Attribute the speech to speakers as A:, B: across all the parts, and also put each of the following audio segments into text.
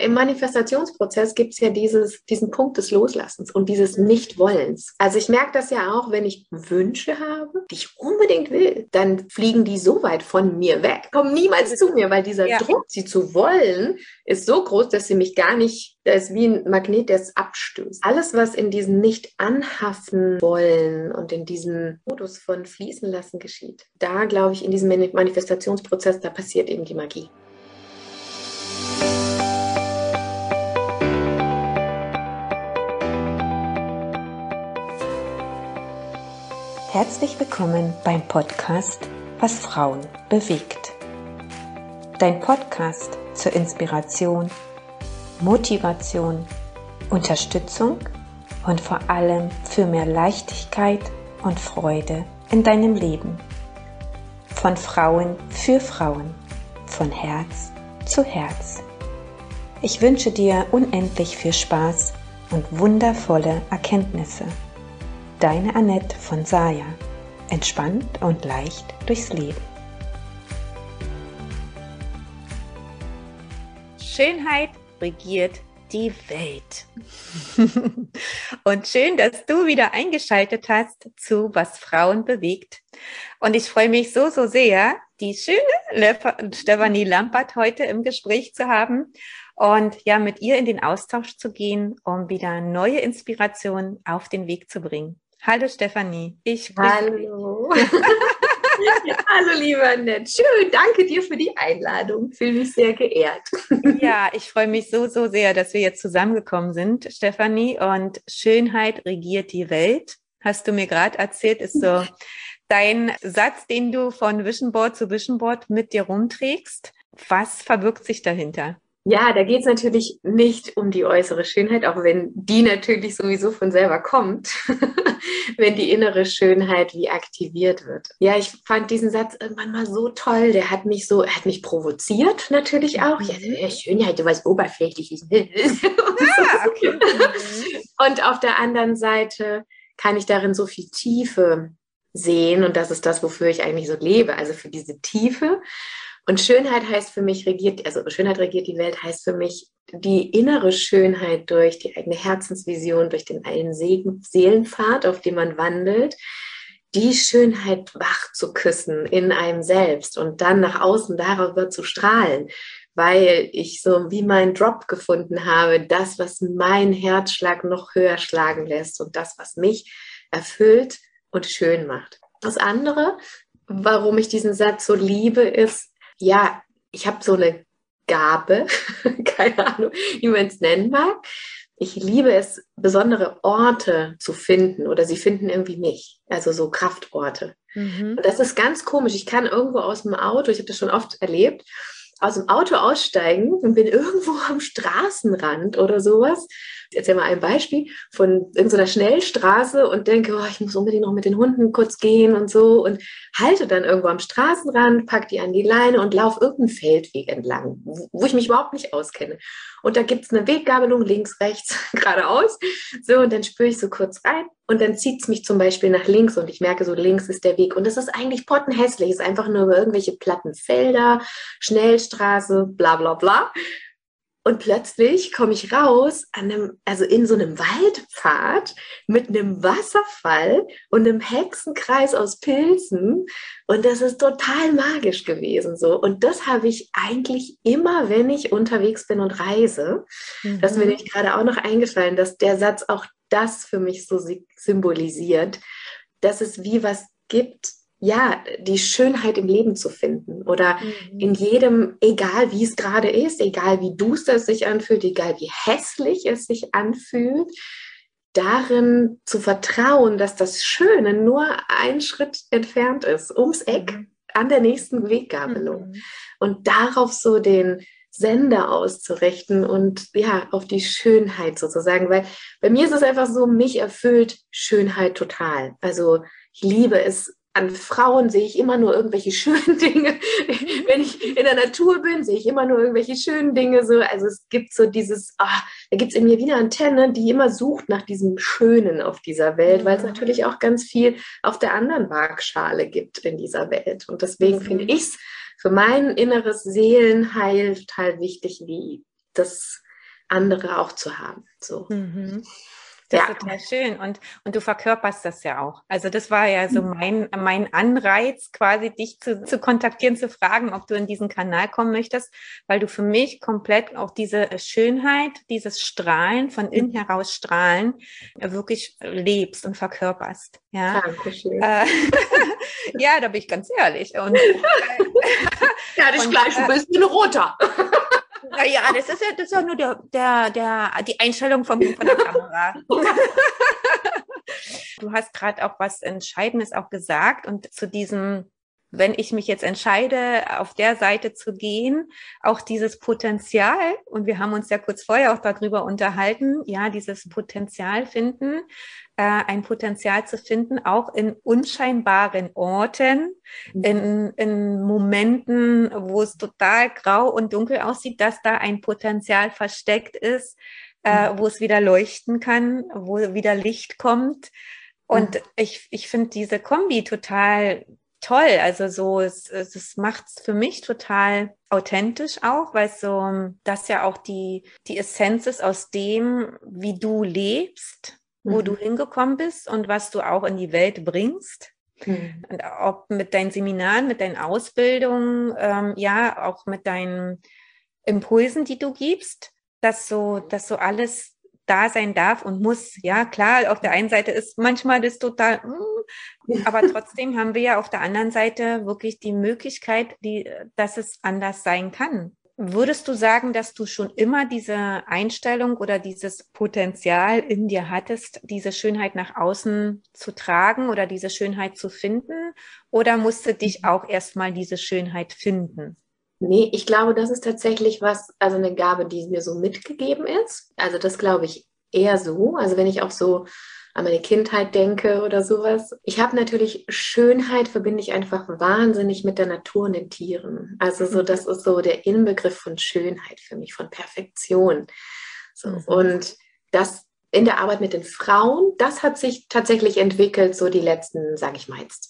A: Im Manifestationsprozess gibt es ja dieses, diesen Punkt des Loslassens und dieses Nichtwollens. Also ich merke das ja auch, wenn ich Wünsche habe, die ich unbedingt will, dann fliegen die so weit von mir weg, kommen niemals zu mir, weil dieser ja. Druck, sie zu wollen, ist so groß, dass sie mich gar nicht, da ist wie ein Magnet, der es abstößt. Alles, was in diesem nicht anhaften wollen und in diesem Modus von fließen lassen geschieht, da glaube ich, in diesem Manifestationsprozess, da passiert eben die Magie.
B: Herzlich willkommen beim Podcast Was Frauen bewegt. Dein Podcast zur Inspiration, Motivation, Unterstützung und vor allem für mehr Leichtigkeit und Freude in deinem Leben. Von Frauen für Frauen, von Herz zu Herz. Ich wünsche dir unendlich viel Spaß und wundervolle Erkenntnisse Deine Annette von Saya. Entspannt und leicht durchs Leben. Schönheit regiert die Welt. und schön, dass du wieder eingeschaltet hast zu Was Frauen bewegt. Und ich freue mich so, so sehr, die schöne Stefanie Lampert heute im Gespräch zu haben und ja, mit ihr in den Austausch zu gehen, um wieder neue Inspirationen auf den Weg zu bringen. Hallo Stefanie.
A: Ich Hallo. Hallo lieber Annette. Schön, danke dir für die Einladung. Fühle mich sehr geehrt.
B: ja, ich freue mich so, so sehr, dass wir jetzt zusammengekommen sind, Stefanie. Und Schönheit regiert die Welt. Hast du mir gerade erzählt, ist so dein Satz, den du von Vision Board zu Vision Board mit dir rumträgst. Was verbirgt sich dahinter?
A: Ja, da geht es natürlich nicht um die äußere Schönheit, auch wenn die natürlich sowieso von selber kommt, wenn die innere Schönheit wie aktiviert wird. Ja, ich fand diesen Satz irgendwann mal so toll. Der hat mich so, er hat mich provoziert natürlich auch. Ja, mhm. Schönheit, du weißt oberflächliches. Ja, okay. Und auf der anderen Seite kann ich darin so viel Tiefe sehen und das ist das, wofür ich eigentlich so lebe, also für diese Tiefe. Und Schönheit heißt für mich, regiert, also Schönheit regiert die Welt, heißt für mich die innere Schönheit durch die eigene Herzensvision, durch den einen Seelenpfad, auf dem man wandelt, die Schönheit wach zu küssen in einem selbst und dann nach außen darüber zu strahlen, weil ich so wie mein Drop gefunden habe, das, was mein Herzschlag noch höher schlagen lässt und das, was mich erfüllt und schön macht. Das andere, warum ich diesen Satz so liebe, ist, ja, ich habe so eine Gabe, keine Ahnung, wie man es nennen mag. Ich liebe es, besondere Orte zu finden oder sie finden irgendwie mich, also so Kraftorte. Mhm. Und das ist ganz komisch. Ich kann irgendwo aus dem Auto, ich habe das schon oft erlebt, aus dem Auto aussteigen und bin irgendwo am Straßenrand oder sowas erzähl mal ein Beispiel von irgendeiner Schnellstraße und denke, oh, ich muss unbedingt noch mit den Hunden kurz gehen und so und halte dann irgendwo am Straßenrand, pack die an die Leine und laufe irgendeinen Feldweg entlang, wo ich mich überhaupt nicht auskenne. Und da gibt es eine Weggabelung links, rechts, geradeaus. So, und dann spüre ich so kurz rein und dann zieht es mich zum Beispiel nach links und ich merke so, links ist der Weg. Und das ist eigentlich pottenhässlich, ist einfach nur über irgendwelche platten Felder, Schnellstraße, bla bla bla. Und plötzlich komme ich raus an einem, also in so einem Waldpfad mit einem Wasserfall und einem Hexenkreis aus Pilzen. Und das ist total magisch gewesen so. Und das habe ich eigentlich immer, wenn ich unterwegs bin und reise. Mhm. Das ist mir mhm. nämlich gerade auch noch eingefallen, dass der Satz auch das für mich so symbolisiert, dass es wie was gibt, ja, die Schönheit im Leben zu finden oder mhm. in jedem, egal wie es gerade ist, egal wie duster es sich anfühlt, egal wie hässlich es sich anfühlt, darin zu vertrauen, dass das Schöne nur ein Schritt entfernt ist, ums Eck, mhm. an der nächsten Weggabelung. Mhm. Und darauf so den Sender auszurichten und ja, auf die Schönheit sozusagen, weil bei mir ist es einfach so, mich erfüllt Schönheit total. Also ich liebe es, an Frauen sehe ich immer nur irgendwelche schönen Dinge. Wenn ich in der Natur bin, sehe ich immer nur irgendwelche schönen Dinge. So. Also es gibt so dieses, ah, da gibt es in mir wieder Antenne, die immer sucht nach diesem Schönen auf dieser Welt, weil es mhm. natürlich auch ganz viel auf der anderen Waagschale gibt in dieser Welt. Und deswegen mhm. finde ich es für mein inneres Seelenheil total wichtig, wie das andere auch zu haben. So.
B: Mhm. Das ja. ist total schön. Und, und du verkörperst das ja auch. Also das war ja so mhm. mein, mein Anreiz, quasi dich zu, zu kontaktieren, zu fragen, ob du in diesen Kanal kommen möchtest, weil du für mich komplett auch diese Schönheit, dieses Strahlen, von innen mhm. heraus strahlen, wirklich lebst und verkörperst. Ja, Dankeschön. Äh, ja, da bin ich ganz ehrlich. Und, äh,
A: ja, dich gleich ein äh, bisschen roter.
B: Naja, das ist ja, das ist ja nur der, der, der, die Einstellung vom, von der Kamera. du hast gerade auch was Entscheidendes auch gesagt und zu diesem, wenn ich mich jetzt entscheide, auf der Seite zu gehen, auch dieses Potenzial, und wir haben uns ja kurz vorher auch darüber unterhalten, ja, dieses Potenzial finden, äh, ein Potenzial zu finden, auch in unscheinbaren Orten, mhm. in, in Momenten, wo es total grau und dunkel aussieht, dass da ein Potenzial versteckt ist, äh, mhm. wo es wieder leuchten kann, wo wieder Licht kommt. Und mhm. ich, ich finde diese Kombi total toll. Also so, es, es macht es für mich total authentisch auch, weil so das ja auch die, die Essenz ist aus dem, wie du lebst wo mhm. du hingekommen bist und was du auch in die Welt bringst. Mhm. Und ob mit deinen Seminaren, mit deinen Ausbildungen, ähm, ja, auch mit deinen Impulsen, die du gibst, dass so, dass so alles da sein darf und muss. Ja, klar, auf der einen Seite ist manchmal das total, mm, aber trotzdem haben wir ja auf der anderen Seite wirklich die Möglichkeit, die, dass es anders sein kann. Würdest du sagen, dass du schon immer diese Einstellung oder dieses Potenzial in dir hattest, diese Schönheit nach außen zu tragen oder diese Schönheit zu finden? Oder musste dich mhm. auch erstmal diese Schönheit finden?
A: Nee, ich glaube, das ist tatsächlich was, also eine Gabe, die mir so mitgegeben ist. Also das glaube ich eher so. Also wenn ich auch so an meine Kindheit denke oder sowas. Ich habe natürlich Schönheit verbinde ich einfach wahnsinnig mit der Natur und den Tieren. Also so, das ist so der Inbegriff von Schönheit für mich, von Perfektion. So, mhm. Und das in der Arbeit mit den Frauen, das hat sich tatsächlich entwickelt, so die letzten, sage ich mal jetzt,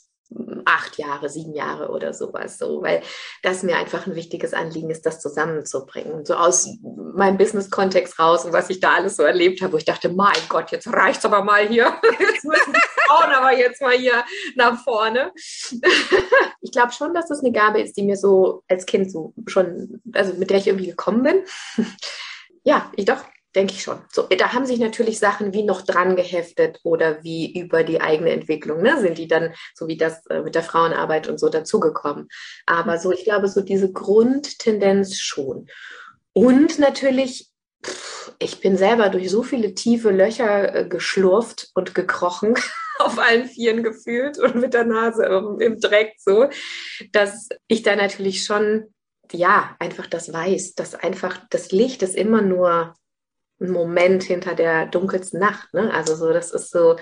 A: acht Jahre, sieben Jahre oder sowas, so, weil das mir einfach ein wichtiges Anliegen ist, das zusammenzubringen. So aus meinem Business-Kontext raus und was ich da alles so erlebt habe, wo ich dachte, mein Gott, jetzt reicht's aber mal hier. Jetzt müssen die Frauen aber jetzt mal hier nach vorne. ich glaube schon, dass das eine Gabe ist, die mir so als Kind so schon, also mit der ich irgendwie gekommen bin. ja, ich doch, denke ich schon. So, da haben sich natürlich Sachen wie noch dran geheftet oder wie über die eigene Entwicklung, ne, sind die dann, so wie das äh, mit der Frauenarbeit und so dazugekommen. Aber so, ich glaube, so diese Grundtendenz schon. Und natürlich, pff, ich bin selber durch so viele tiefe Löcher äh, geschlurft und gekrochen, auf allen Vieren gefühlt und mit der Nase im, im Dreck so, dass ich da natürlich schon ja, einfach das weiß, dass einfach das Licht ist immer nur ein Moment hinter der dunkelsten Nacht. Ne? Also so, das ist so,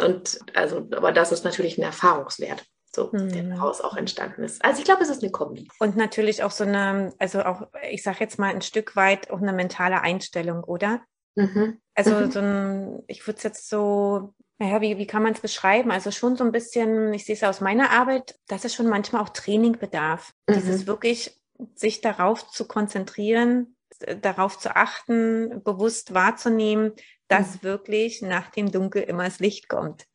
A: und also, aber das ist natürlich ein Erfahrungswert. So, hm. der daraus auch entstanden ist. Also ich glaube, es ist eine Kombi.
B: Und natürlich auch so eine, also auch, ich sage jetzt mal ein Stück weit auch eine mentale Einstellung, oder? Mhm. Also mhm. so ein, ich würde es jetzt so, naja, wie, wie kann man es beschreiben? Also schon so ein bisschen, ich sehe es aus meiner Arbeit, dass es schon manchmal auch Training bedarf. Mhm. Dieses wirklich sich darauf zu konzentrieren, darauf zu achten, bewusst wahrzunehmen, dass mhm. wirklich nach dem Dunkel immer das Licht kommt.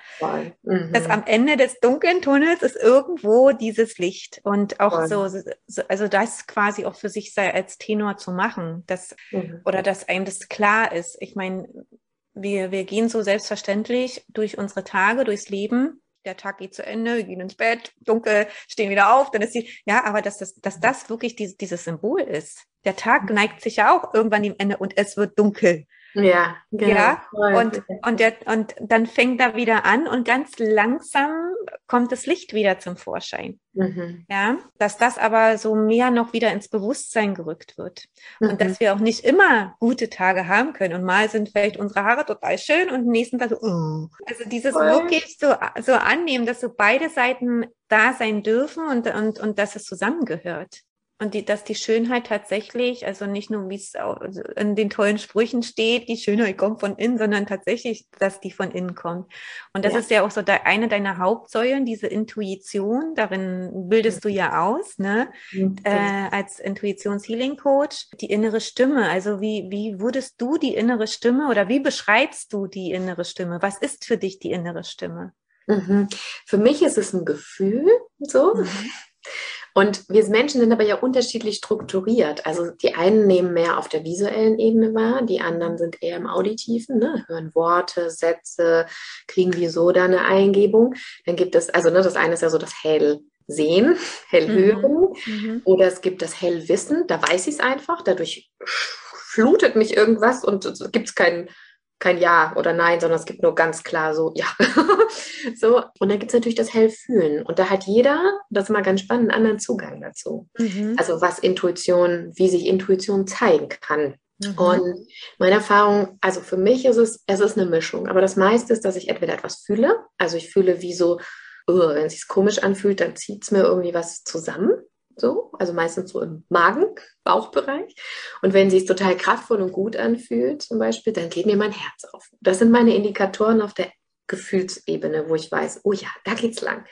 B: Mhm. Dass am Ende des dunklen Tunnels ist irgendwo dieses Licht und auch so, so, also das quasi auch für sich sei als Tenor zu machen, dass, mhm. oder dass einem das klar ist. Ich meine, wir, wir gehen so selbstverständlich durch unsere Tage, durchs Leben der Tag geht zu Ende, wir gehen ins Bett, dunkel, stehen wieder auf, dann ist sie, ja, aber dass das, dass das wirklich dieses, dieses Symbol ist. Der Tag mhm. neigt sich ja auch irgendwann dem Ende und es wird dunkel.
A: Ja, genau.
B: Ja, und, und, der, und dann fängt er wieder an und ganz langsam kommt das Licht wieder zum Vorschein. Mhm. Ja, dass das aber so mehr noch wieder ins Bewusstsein gerückt wird. Mhm. Und dass wir auch nicht immer gute Tage haben können. Und mal sind vielleicht unsere Haare total schön und am nächsten Tag so, oh. Also dieses Voll. wirklich so, so annehmen, dass so beide Seiten da sein dürfen und, und, und dass es zusammengehört. Und die, dass die Schönheit tatsächlich, also nicht nur wie es also in den tollen Sprüchen steht, die Schönheit kommt von innen, sondern tatsächlich, dass die von innen kommt. Und das ja. ist ja auch so de, eine deiner Hauptsäulen, diese Intuition. Darin bildest du ja aus, ne? Mhm. Äh, als Intuitions-Healing-Coach. Die innere Stimme. Also wie, wie würdest du die innere Stimme oder wie beschreibst du die innere Stimme? Was ist für dich die innere Stimme?
A: Mhm. Für mich ist es ein Gefühl, so. Mhm. Und wir Menschen sind aber ja unterschiedlich strukturiert. Also die einen nehmen mehr auf der visuellen Ebene wahr, die anderen sind eher im auditiven, ne? hören Worte, Sätze, kriegen wie so da eine Eingebung. Dann gibt es, also ne, das eine ist ja so das Hellsehen, Hellhören mhm. mhm. oder es gibt das Hellwissen, da weiß ich es einfach, dadurch flutet mich irgendwas und es gibt keinen kein Ja oder Nein, sondern es gibt nur ganz klar so Ja. so, und dann gibt es natürlich das Hellfühlen. Und da hat jeder, das ist mal ganz spannend, einen anderen Zugang dazu. Mhm. Also was Intuition, wie sich Intuition zeigen kann. Mhm. Und meine Erfahrung, also für mich ist es, es ist eine Mischung. Aber das meiste ist, dass ich entweder etwas fühle, also ich fühle wie so, oh, wenn es sich komisch anfühlt, dann zieht es mir irgendwie was zusammen so, also meistens so im Magen, Bauchbereich. Und wenn sie es total kraftvoll und gut anfühlt, zum Beispiel, dann geht mir mein Herz auf. Das sind meine Indikatoren auf der Gefühlsebene, wo ich weiß, oh ja, da geht's lang.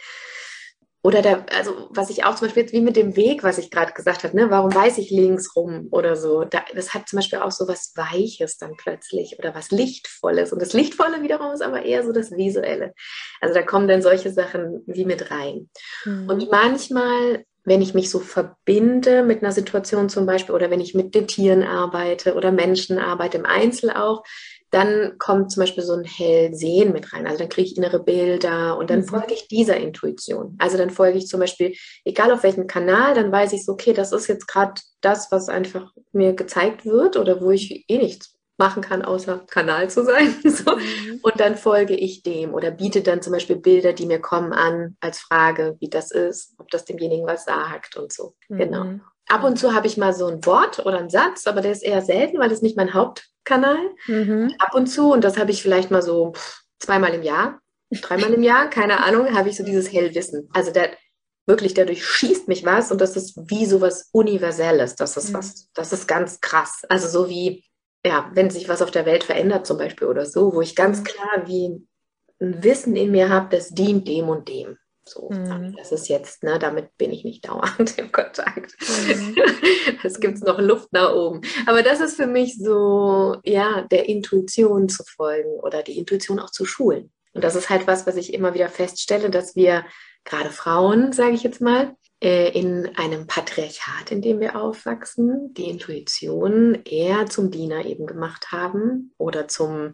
A: Oder da, also was ich auch zum Beispiel wie mit dem Weg, was ich gerade gesagt habe, ne, warum weiß ich links rum oder so, da, das hat zum Beispiel auch so was Weiches dann plötzlich oder was Lichtvolles. Und das Lichtvolle wiederum ist aber eher so das Visuelle. Also da kommen dann solche Sachen wie mit rein. Mhm. Und manchmal wenn ich mich so verbinde mit einer Situation zum Beispiel oder wenn ich mit den Tieren arbeite oder Menschen arbeite, im Einzel auch, dann kommt zum Beispiel so ein Hellsehen mit rein. Also dann kriege ich innere Bilder und dann mhm. folge ich dieser Intuition. Also dann folge ich zum Beispiel, egal auf welchem Kanal, dann weiß ich so, okay, das ist jetzt gerade das, was einfach mir gezeigt wird oder wo ich eh nichts machen kann, außer Kanal zu sein. so. mhm. Und dann folge ich dem oder biete dann zum Beispiel Bilder, die mir kommen, an als Frage, wie das ist, ob das demjenigen was sagt und so. Mhm. Genau. Ab und zu habe ich mal so ein Wort oder einen Satz, aber der ist eher selten, weil das nicht mein Hauptkanal. Mhm. Ab und zu, und das habe ich vielleicht mal so zweimal im Jahr, dreimal im Jahr, keine Ahnung, habe ich so dieses Hellwissen. Also der wirklich, dadurch schießt mich was und das ist wie sowas Universelles. Das ist mhm. was, das ist ganz krass. Also so wie ja, wenn sich was auf der Welt verändert zum Beispiel oder so, wo ich ganz mhm. klar wie ein Wissen in mir habe, das dient dem und dem. So, mhm. das ist jetzt, ne, damit bin ich nicht dauernd im Kontakt. Mhm. Es gibt noch Luft nach oben. Aber das ist für mich so, ja, der Intuition zu folgen oder die Intuition auch zu schulen. Und das ist halt was, was ich immer wieder feststelle, dass wir, gerade Frauen, sage ich jetzt mal, in einem Patriarchat, in dem wir aufwachsen, die Intuition eher zum Diener eben gemacht haben oder zum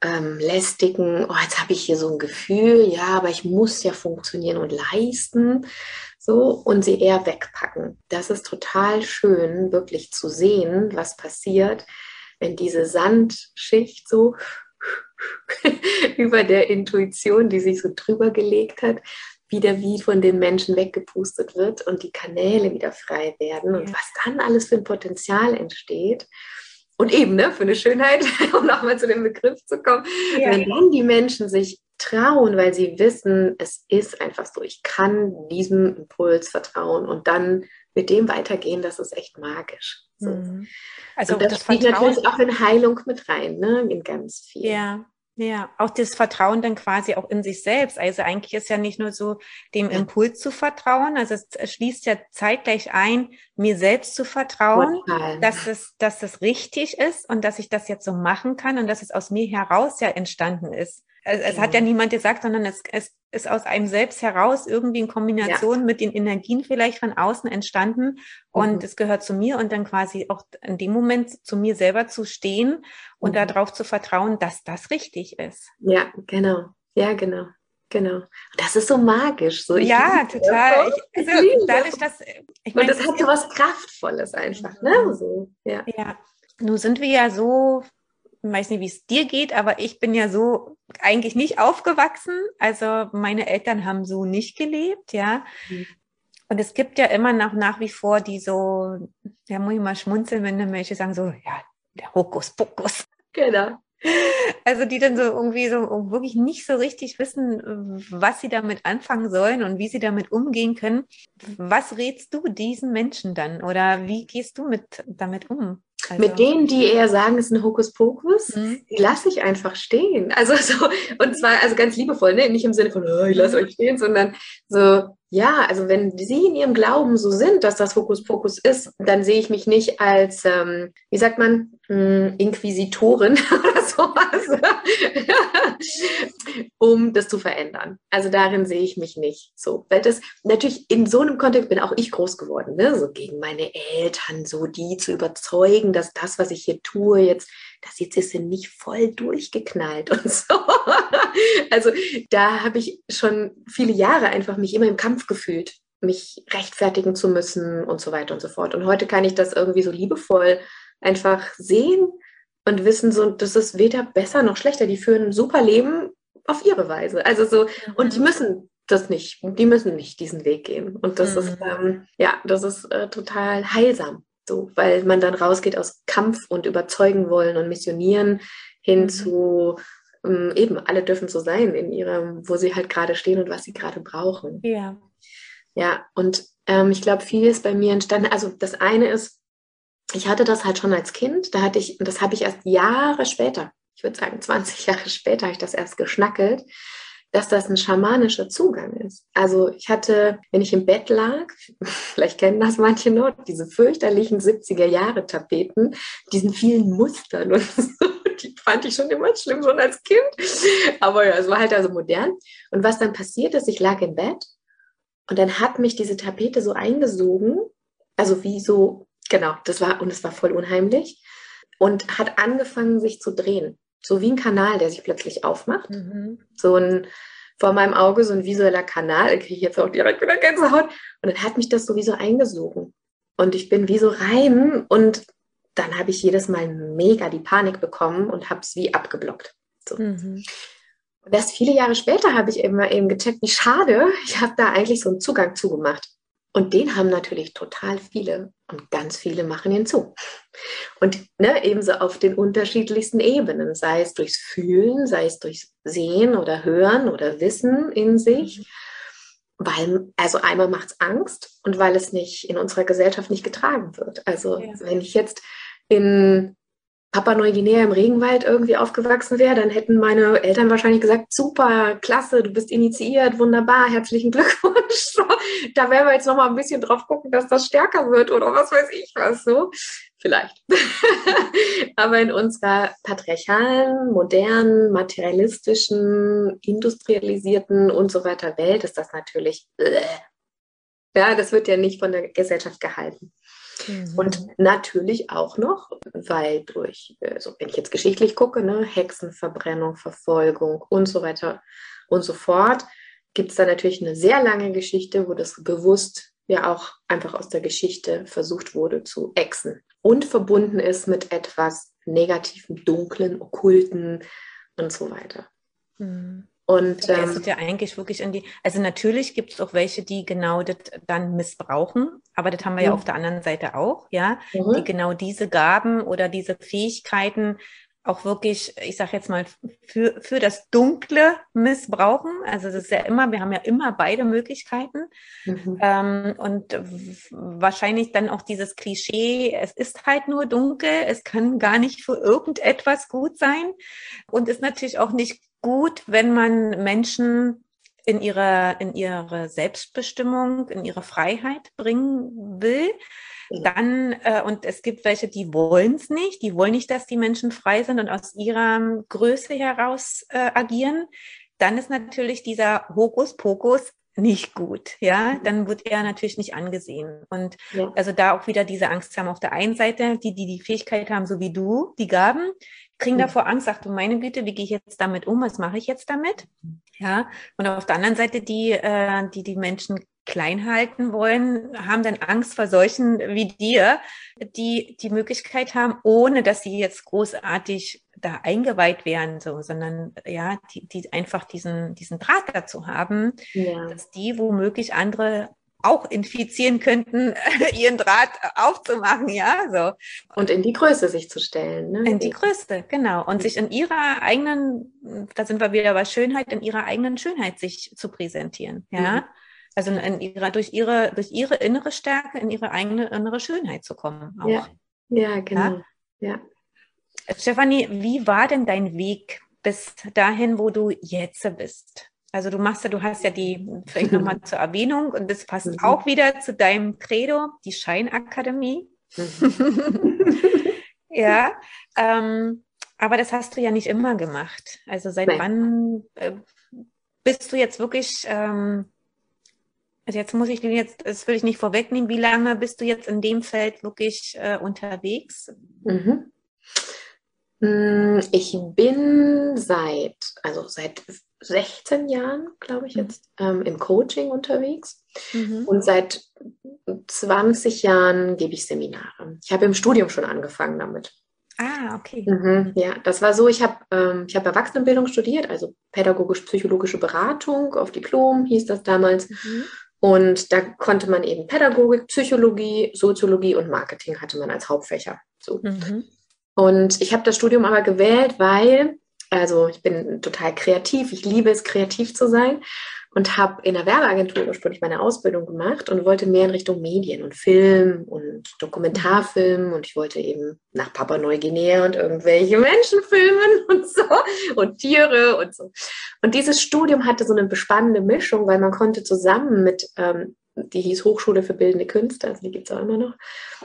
A: ähm, lästigen, oh, jetzt habe ich hier so ein Gefühl, ja, aber ich muss ja funktionieren und leisten, so, und sie eher wegpacken. Das ist total schön, wirklich zu sehen, was passiert, wenn diese Sandschicht so über der Intuition, die sich so drüber gelegt hat, wieder wie von den Menschen weggepustet wird und die Kanäle wieder frei werden und was dann alles für ein Potenzial entsteht. Und eben, ne, für eine Schönheit, um nochmal zu dem Begriff zu kommen, ja. wenn dann die Menschen sich trauen, weil sie wissen, es ist einfach so, ich kann diesem Impuls vertrauen und dann mit dem weitergehen, das ist echt magisch. So. Mhm. Also und das, das spielt natürlich auch in Heilung mit rein, ne, in ganz viel.
B: Ja, ja, auch das Vertrauen dann quasi auch in sich selbst. Also eigentlich ist ja nicht nur so dem Impuls zu vertrauen, also es schließt ja zeitgleich ein, mir selbst zu vertrauen, dass es, dass es richtig ist und dass ich das jetzt so machen kann und dass es aus mir heraus ja entstanden ist. Es, es hat ja niemand gesagt, sondern es, es ist aus einem selbst heraus irgendwie in Kombination ja. mit den Energien vielleicht von außen entstanden und mhm. es gehört zu mir und dann quasi auch in dem Moment zu mir selber zu stehen und mhm. darauf zu vertrauen, dass das richtig ist.
A: Ja, genau. Ja, genau. Genau. Das ist so magisch. So.
B: Ich ja, total. Ich, also, ich dadurch, dass,
A: ich meine, und das hat so was Kraftvolles einfach. Ne? So,
B: ja. ja. Nun sind wir ja so weiß nicht, wie es dir geht, aber ich bin ja so eigentlich nicht aufgewachsen. Also meine Eltern haben so nicht gelebt, ja. Mhm. Und es gibt ja immer noch nach wie vor die so, ja, muss ich mal schmunzeln, wenn die Menschen sagen so, ja, der Hokuspokus.
A: Genau.
B: Also die dann so irgendwie so wirklich nicht so richtig wissen, was sie damit anfangen sollen und wie sie damit umgehen können. Was rätst du diesen Menschen dann oder wie gehst du mit damit um?
A: Also, mit denen, die eher sagen, es ist ein Hokuspokus, mhm. die lasse ich einfach stehen. Also so, und zwar also ganz liebevoll, ne? nicht im Sinne von, oh, ich lasse euch stehen, sondern so, ja, also wenn sie in ihrem Glauben so sind, dass das Hokuspokus ist, dann sehe ich mich nicht als, ähm, wie sagt man, hm, Inquisitorin oder sowas, um das zu verändern. Also darin sehe ich mich nicht so. Weil das natürlich in so einem Kontext bin auch ich groß geworden, ne? so gegen meine Eltern, so die zu überzeugen, dass das, was ich hier tue, jetzt das jetzt ist sie nicht voll durchgeknallt und so. Also da habe ich schon viele Jahre einfach mich immer im Kampf gefühlt, mich rechtfertigen zu müssen und so weiter und so fort. Und heute kann ich das irgendwie so liebevoll einfach sehen und wissen, so, das ist weder besser noch schlechter. Die führen ein super Leben auf ihre Weise. Also so, und die mhm. müssen das nicht, die müssen nicht diesen Weg gehen. Und das mhm. ist, ähm, ja, das ist äh, total heilsam. So, weil man dann rausgeht aus Kampf und überzeugen wollen und missionieren hin mhm. zu ähm, eben, alle dürfen so sein in ihrem, wo sie halt gerade stehen und was sie gerade brauchen.
B: Ja.
A: Ja, und ähm, ich glaube, viel ist bei mir entstanden. Also das eine ist, ich hatte das halt schon als Kind, da hatte ich, das habe ich erst Jahre später, ich würde sagen 20 Jahre später, habe ich das erst geschnackelt dass das ein schamanischer Zugang ist. Also ich hatte, wenn ich im Bett lag, vielleicht kennen das manche noch, diese fürchterlichen 70er Jahre Tapeten, diesen vielen Mustern und so, die fand ich schon immer schlimm, schon als Kind. Aber ja, es war halt also modern. Und was dann passiert ist, ich lag im Bett und dann hat mich diese Tapete so eingesogen, also wie so, genau, das war, und es war voll unheimlich und hat angefangen, sich zu drehen so wie ein Kanal, der sich plötzlich aufmacht. Mhm. So ein vor meinem Auge so ein visueller Kanal, kriege ich jetzt auch direkt wieder Gänsehaut. Und dann hat mich das sowieso eingesogen. Und ich bin wie so rein und dann habe ich jedes Mal mega die Panik bekommen und habe es wie abgeblockt. So. Mhm. Und erst viele Jahre später habe ich eben mal eben gecheckt, wie schade, ich habe da eigentlich so einen Zugang zugemacht. Und den haben natürlich total viele und ganz viele machen ihn zu. Und ne, ebenso auf den unterschiedlichsten Ebenen, sei es durchs Fühlen, sei es durchs Sehen oder Hören oder Wissen in sich. Mhm. Weil, also einmal macht es Angst und weil es nicht in unserer Gesellschaft nicht getragen wird. Also ja. wenn ich jetzt in Papua Neuguinea im Regenwald irgendwie aufgewachsen wäre, dann hätten meine Eltern wahrscheinlich gesagt, super, klasse, du bist initiiert, wunderbar, herzlichen Glückwunsch. Da werden wir jetzt noch mal ein bisschen drauf gucken, dass das stärker wird oder was weiß ich was so. Vielleicht. Aber in unserer patriarchalen, modernen, materialistischen, industrialisierten und so weiter Welt ist das natürlich, ja, das wird ja nicht von der Gesellschaft gehalten. Mhm. Und natürlich auch noch, weil durch, also wenn ich jetzt geschichtlich gucke, ne, Hexenverbrennung, Verfolgung und so weiter und so fort, gibt es da natürlich eine sehr lange Geschichte, wo das bewusst ja auch einfach aus der Geschichte versucht wurde zu exen und verbunden ist mit etwas Negativen, Dunklen, Okkulten und so weiter.
B: Mhm. Und ähm, es ja eigentlich wirklich in die, also natürlich gibt es auch welche, die genau das dann missbrauchen, aber das haben wir ja, ja auf der anderen Seite auch, ja, mhm. die genau diese Gaben oder diese Fähigkeiten auch wirklich, ich sage jetzt mal, für, für das Dunkle missbrauchen. Also das ist ja immer, wir haben ja immer beide Möglichkeiten. Mhm. Ähm, und wahrscheinlich dann auch dieses Klischee, es ist halt nur dunkel, es kann gar nicht für irgendetwas gut sein. Und ist natürlich auch nicht gut, wenn man Menschen in ihre, in ihre Selbstbestimmung, in ihre Freiheit bringen will. Dann, äh, und es gibt welche, die wollen es nicht, die wollen nicht, dass die Menschen frei sind und aus ihrer Größe heraus äh, agieren. Dann ist natürlich dieser Hokuspokus nicht gut, ja, dann wird er natürlich nicht angesehen. Und ja. also da auch wieder diese Angst haben auf der einen Seite, die, die die Fähigkeit haben, so wie du, die Gaben, kriegen mhm. davor Angst, sagt du meine Güte, wie gehe ich jetzt damit um, was mache ich jetzt damit? Ja, und auf der anderen Seite die, äh, die die Menschen klein halten wollen, haben dann Angst vor solchen wie dir, die die Möglichkeit haben, ohne dass sie jetzt großartig da eingeweiht wären, so, sondern ja, die, die einfach diesen, diesen Draht dazu haben, ja. dass die womöglich andere auch infizieren könnten, ihren Draht aufzumachen, ja, so.
A: Und in die Größe sich zu stellen, ne?
B: In die Größe, genau. Und sich in ihrer eigenen, da sind wir wieder bei Schönheit, in ihrer eigenen Schönheit sich zu präsentieren, ja. Mhm. Also in ihrer, durch ihre, durch ihre innere Stärke in ihre eigene innere Schönheit zu kommen.
A: Auch. Ja. ja, genau. Ja? ja.
B: Stefanie, wie war denn dein Weg bis dahin, wo du jetzt bist? Also du machst ja, du hast ja die, vielleicht nochmal zur Erwähnung, und das passt mhm. auch wieder zu deinem Credo, die Scheinakademie. Mhm. ja, ähm, aber das hast du ja nicht immer gemacht. Also seit Nein. wann äh, bist du jetzt wirklich, ähm, also jetzt muss ich jetzt, das will ich nicht vorwegnehmen, wie lange bist du jetzt in dem Feld wirklich äh, unterwegs?
A: Mhm. Mm, ich bin seit, also seit 16 Jahren, glaube ich jetzt, ähm, im Coaching unterwegs. Mhm. Und seit 20 Jahren gebe ich Seminare. Ich habe im Studium schon angefangen damit.
B: Ah, okay.
A: Mhm, ja, das war so, ich habe ähm, hab Erwachsenenbildung studiert, also pädagogisch-psychologische Beratung auf Diplom hieß das damals. Mhm. Und da konnte man eben Pädagogik, Psychologie, Soziologie und Marketing hatte man als Hauptfächer. So. Mhm. Und ich habe das Studium aber gewählt, weil, also ich bin total kreativ, ich liebe es, kreativ zu sein und habe in der Werbeagentur ursprünglich meine Ausbildung gemacht und wollte mehr in Richtung Medien und Film und Dokumentarfilm und ich wollte eben nach Papua Neuguinea und irgendwelche Menschen filmen und so und Tiere und so. Und dieses Studium hatte so eine bespannende Mischung, weil man konnte zusammen mit ähm, die hieß Hochschule für Bildende Künste, also die gibt es auch immer noch,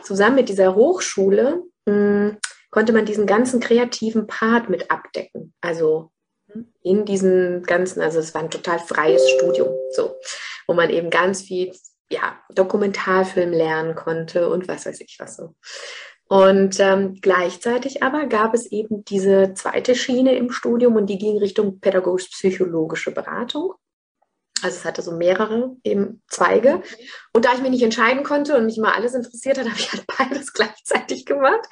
A: zusammen mit dieser Hochschule mh, hm, konnte man diesen ganzen kreativen Part mit abdecken. Also in diesen ganzen, also es war ein total freies Studium, so, wo man eben ganz viel, ja, Dokumentarfilm lernen konnte und was weiß ich was so. Und ähm, gleichzeitig aber gab es eben diese zweite Schiene im Studium und die ging Richtung pädagogisch-psychologische Beratung. Also es hatte so mehrere eben Zweige. Und da ich mich nicht entscheiden konnte und mich immer alles interessiert hat, habe ich halt beides gleichzeitig gemacht.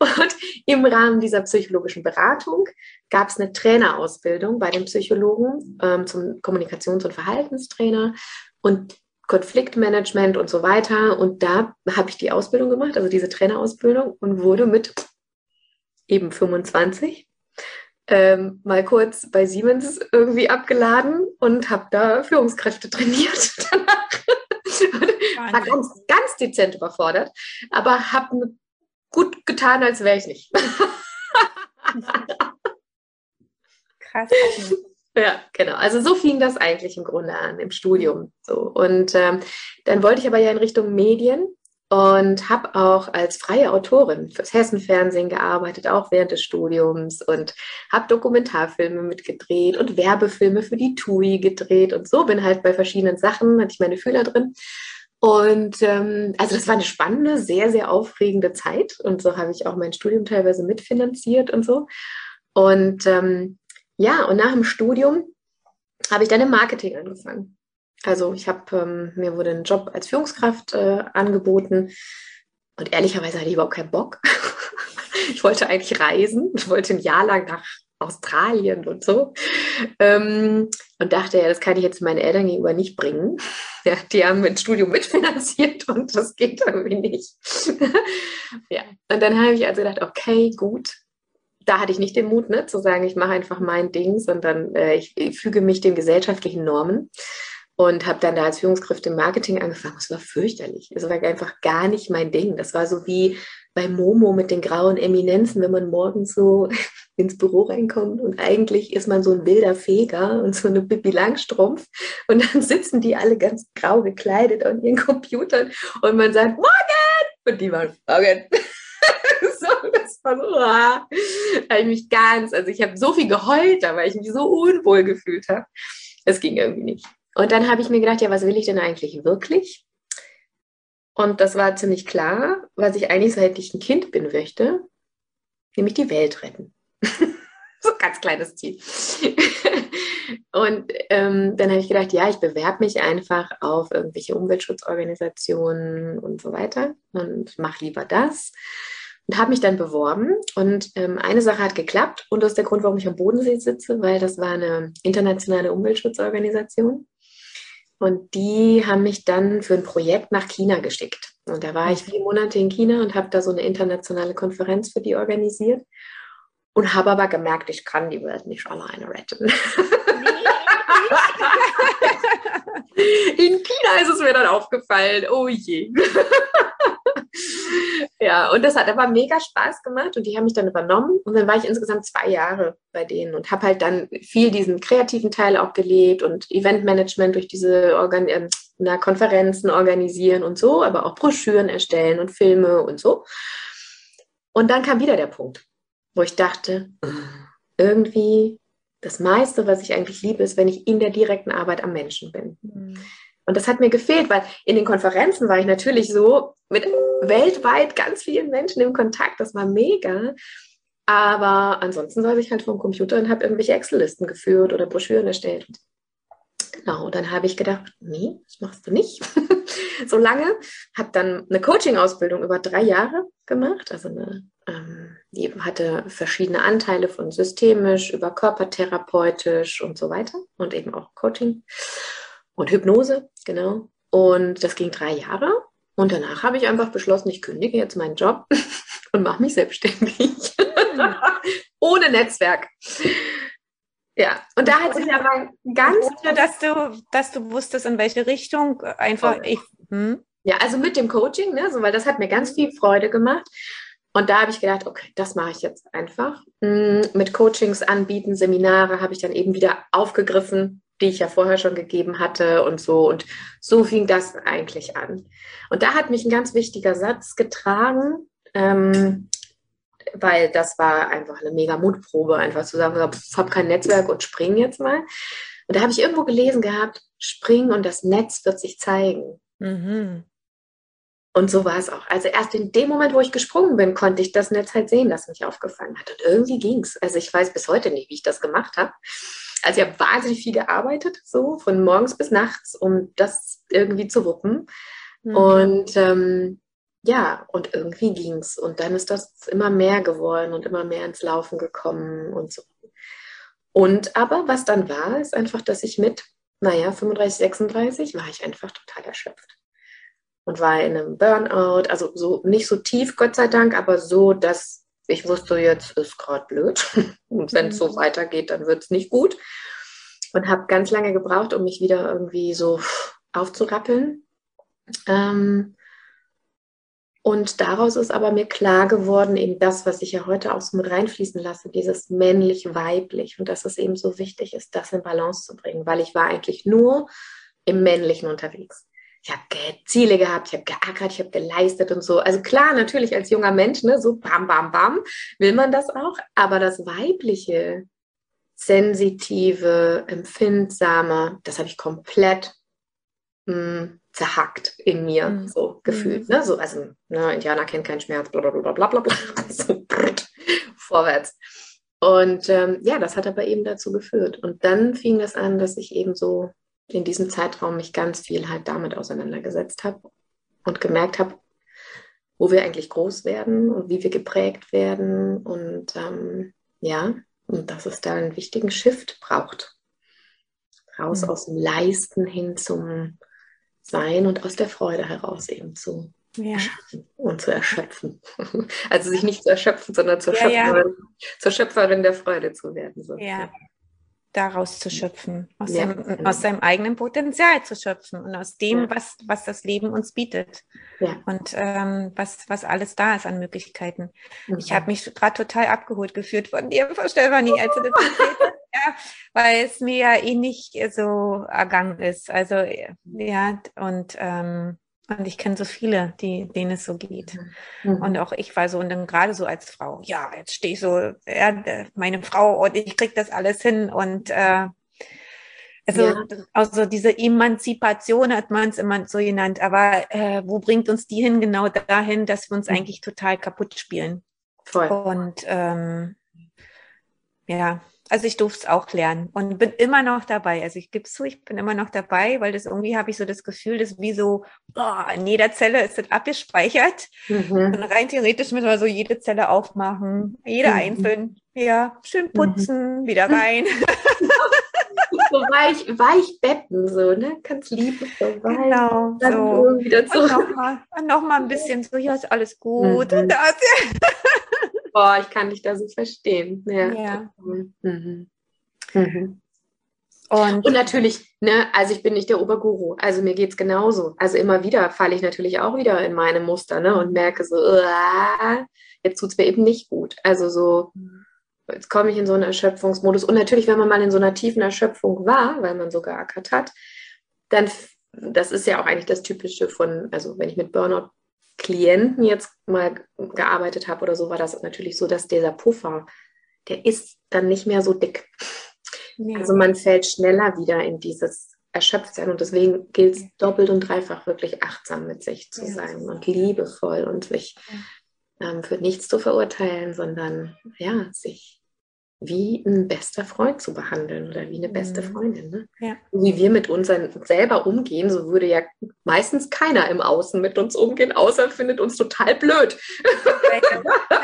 A: Und im Rahmen dieser psychologischen Beratung gab es eine Trainerausbildung bei den Psychologen ähm, zum Kommunikations- und Verhaltenstrainer und Konfliktmanagement und so weiter. Und da habe ich die Ausbildung gemacht, also diese Trainerausbildung und wurde mit eben 25 ähm, mal kurz bei Siemens irgendwie abgeladen und habe da Führungskräfte trainiert danach. War ganz, ganz dezent überfordert, aber habe gut getan, als wäre ich nicht. Krass. Ja, genau. Also so fing das eigentlich im Grunde an im Studium. So und ähm, dann wollte ich aber ja in Richtung Medien und habe auch als freie Autorin fürs Hessenfernsehen gearbeitet, auch während des Studiums und habe Dokumentarfilme mitgedreht und Werbefilme für die TUI gedreht und so bin halt bei verschiedenen Sachen, hatte ich meine Fühler drin. Und ähm, also das war eine spannende, sehr, sehr aufregende Zeit und so habe ich auch mein Studium teilweise mitfinanziert und so. Und ähm, ja, und nach dem Studium habe ich dann im Marketing angefangen. Also ich habe, ähm, mir wurde ein Job als Führungskraft äh, angeboten und ehrlicherweise hatte ich überhaupt keinen Bock. ich wollte eigentlich reisen, ich wollte ein Jahr lang nach Australien und so. Ähm, und dachte, ja, das kann ich jetzt meinen Eltern gegenüber nicht bringen. Ja, die haben ein Studium mitfinanziert und das geht irgendwie nicht. ja, und dann habe ich also gedacht, okay, gut. Da hatte ich nicht den Mut, ne, zu sagen, ich mache einfach mein Ding, sondern äh, ich, ich füge mich den gesellschaftlichen Normen und habe dann da als Führungskraft im Marketing angefangen. Es war fürchterlich. Es war einfach gar nicht mein Ding. Das war so wie bei Momo mit den grauen Eminenzen, wenn man morgens so ins Büro reinkommt und eigentlich ist man so ein wilder Feger und so eine Pippi Langstrumpf und dann sitzen die alle ganz grau gekleidet an ihren Computern und man sagt Morgen und die waren Morgen. so, das war so, ah, habe ich mich ganz, also ich habe so viel geheult, da weil ich mich so unwohl gefühlt habe. Es ging irgendwie nicht. Und dann habe ich mir gedacht, ja, was will ich denn eigentlich wirklich? Und das war ziemlich klar, was ich eigentlich seit ich ein Kind bin möchte, nämlich die Welt retten. so ein ganz kleines Ziel. und ähm, dann habe ich gedacht, ja, ich bewerbe mich einfach auf irgendwelche Umweltschutzorganisationen und so weiter und mache lieber das. Und habe mich dann beworben und ähm, eine Sache hat geklappt und das ist der Grund, warum ich am Bodensee sitze, weil das war eine internationale Umweltschutzorganisation Und die haben mich dann für ein Projekt nach China geschickt. Und da war ich vier Monate in China und habe da so eine internationale Konferenz für die organisiert. Und habe aber gemerkt, ich kann die Welt nicht alleine retten. In China ist es mir dann aufgefallen. Oh je. ja, und das hat aber mega Spaß gemacht und die haben mich dann übernommen und dann war ich insgesamt zwei Jahre bei denen und habe halt dann viel diesen kreativen Teil auch gelebt und Eventmanagement durch diese Organ äh, na, Konferenzen organisieren und so, aber auch Broschüren erstellen und Filme und so. Und dann kam wieder der Punkt, wo ich dachte, irgendwie das meiste, was ich eigentlich liebe, ist, wenn ich in der direkten Arbeit am Menschen bin. Mhm. Und das hat mir gefehlt, weil in den Konferenzen war ich natürlich so mit weltweit ganz vielen Menschen im Kontakt. Das war mega. Aber ansonsten saß ich halt vor dem Computer und habe irgendwelche Excel-Listen geführt oder Broschüren erstellt. Genau, dann habe ich gedacht, nee, das machst du nicht. so lange. Habe dann eine Coaching-Ausbildung über drei Jahre gemacht, also eine ähm, die hatte verschiedene Anteile von systemisch über körpertherapeutisch und so weiter und eben auch Coaching und Hypnose, genau. Und das ging drei Jahre. Und danach habe ich einfach beschlossen, ich kündige jetzt meinen Job und mache mich selbstständig. Ohne Netzwerk. Ja, und da hat sich aber ganz.
B: Ohne, dass du, dass du wusstest, in welche Richtung einfach ich.
A: Hm? Ja, also mit dem Coaching, ne, so, weil das hat mir ganz viel Freude gemacht. Und da habe ich gedacht, okay, das mache ich jetzt einfach. Mm, mit Coachings anbieten, Seminare habe ich dann eben wieder aufgegriffen, die ich ja vorher schon gegeben hatte und so. Und so fing das eigentlich an. Und da hat mich ein ganz wichtiger Satz getragen, ähm, weil das war einfach eine mega Mutprobe, einfach zu sagen, ich habe kein Netzwerk und spring jetzt mal. Und da habe ich irgendwo gelesen gehabt, spring und das Netz wird sich zeigen. Mhm. Und so war es auch. Also erst in dem Moment, wo ich gesprungen bin, konnte ich das Netz halt sehen, das mich aufgefallen hat. Und irgendwie ging es. Also ich weiß bis heute nicht, wie ich das gemacht habe. Also ich habe wahnsinnig viel gearbeitet, so von morgens bis nachts, um das irgendwie zu wuppen. Mhm. Und ähm, ja, und irgendwie ging es. Und dann ist das immer mehr geworden und immer mehr ins Laufen gekommen und so. Und aber was dann war, ist einfach, dass ich mit, naja, 35, 36 war ich einfach total erschöpft und war in einem Burnout. Also so nicht so tief, Gott sei Dank, aber so, dass ich wusste, jetzt ist gerade blöd. Und wenn es so mhm. weitergeht, dann wird es nicht gut. Und habe ganz lange gebraucht, um mich wieder irgendwie so aufzurappeln. Ähm, und daraus ist aber mir klar geworden, eben das, was ich ja heute auch so mit reinfließen lasse, dieses männlich-weiblich und dass es eben so wichtig ist, das in Balance zu bringen, weil ich war eigentlich nur im Männlichen unterwegs ich habe Ziele gehabt, ich habe geackert, ich habe geleistet und so. Also klar, natürlich als junger Mensch, ne, so bam, bam, bam, will man das auch. Aber das weibliche, sensitive, empfindsame, das habe ich komplett mh, hm, zerhackt in mir, mhm. so gefühlt. Mhm. Ne? So, also, ne, Indianer kennt keinen Schmerz, bla bla bla bla bla bla. so, brrrt, vorwärts. Und ähm, ja, das hat aber eben dazu geführt. Und dann fing das an, dass ich eben so in diesem Zeitraum mich ganz viel halt damit auseinandergesetzt habe und gemerkt habe, wo wir eigentlich groß werden und wie wir geprägt werden und ähm, ja, und dass es da einen wichtigen Shift braucht. Raus mhm. aus dem Leisten hin zum Sein und aus der Freude heraus eben zu ja. und zu erschöpfen. Also sich nicht zu erschöpfen, sondern zur, ja, Schöpferin, ja. zur Schöpferin der Freude zu werden.
B: So. Ja, daraus zu schöpfen, aus, ja, seinem, genau. aus seinem eigenen Potenzial zu schöpfen und aus dem, ja. was, was das Leben uns bietet ja. und ähm, was, was alles da ist an Möglichkeiten. Mhm. Ich habe mich gerade total abgeholt gefühlt von dir, Frau Stefanie, als du das erzählt hast. Ja, weil es mir ja eh nicht so ergangen ist. Also ja, und ähm, und ich kenne so viele, die, denen es so geht. Mhm. Und auch ich war so, und dann gerade so als Frau, ja, jetzt stehe ich so, ja, meine Frau und ich krieg das alles hin. Und äh, also, ja. also diese Emanzipation hat man es immer so genannt, aber äh, wo bringt uns die hin? Genau dahin, dass wir uns mhm. eigentlich total kaputt spielen. Voll. Und ähm, ja, also ich durfte es auch lernen und bin immer noch dabei. Also ich gebe zu, ich bin immer noch dabei, weil das irgendwie habe ich so das Gefühl, dass wie so, boah, in jeder Zelle ist das abgespeichert. Mhm. Und rein theoretisch müssen wir so jede Zelle aufmachen, jede mhm. einzeln, ja, schön putzen, mhm. wieder rein.
A: so weich, weich betten, so, ne? Ganz liebevoll weich.
B: Genau,
A: Dann
B: so.
A: wieder zurück.
B: Und nochmal noch mal ein bisschen so, ja, ist alles gut.
A: Mhm.
B: Und das,
A: Boah, ich kann dich da so verstehen. Ja.
B: ja.
A: Mhm. Mhm.
B: Und,
A: Und natürlich, ne, also ich bin nicht der Oberguru, also mir geht es genauso. Also immer wieder falle ich natürlich auch wieder in meine Muster, ne, und merke so, uah, jetzt tut es mir eben nicht gut. Also so, jetzt komme ich in so einen Erschöpfungsmodus. Und natürlich, wenn man mal in so einer tiefen Erschöpfung war, weil man so geackert hat, dann, das ist ja auch eigentlich das Typische von, also wenn ich mit Burnout-Klienten jetzt mal gearbeitet habe oder so, war das natürlich so, dass dieser Puffer, der ist dann nicht mehr so dick.
B: ja.
A: Also man fällt schneller wieder in dieses Erschöpftsein und deswegen gilt es doppelt und dreifach wirklich achtsam mit sich zu
B: Ja.
A: sein und liebevoll und sich ähm, für nichts zu verurteilen, sondern ja, sich wie ein bester Freund zu behandeln oder wie eine beste
B: Mhm.
A: Freundin. Ne?
B: Ja.
A: Wie wir mit uns selber umgehen, so würde ja meistens keiner im Außen mit uns umgehen, außer findet uns total blöd.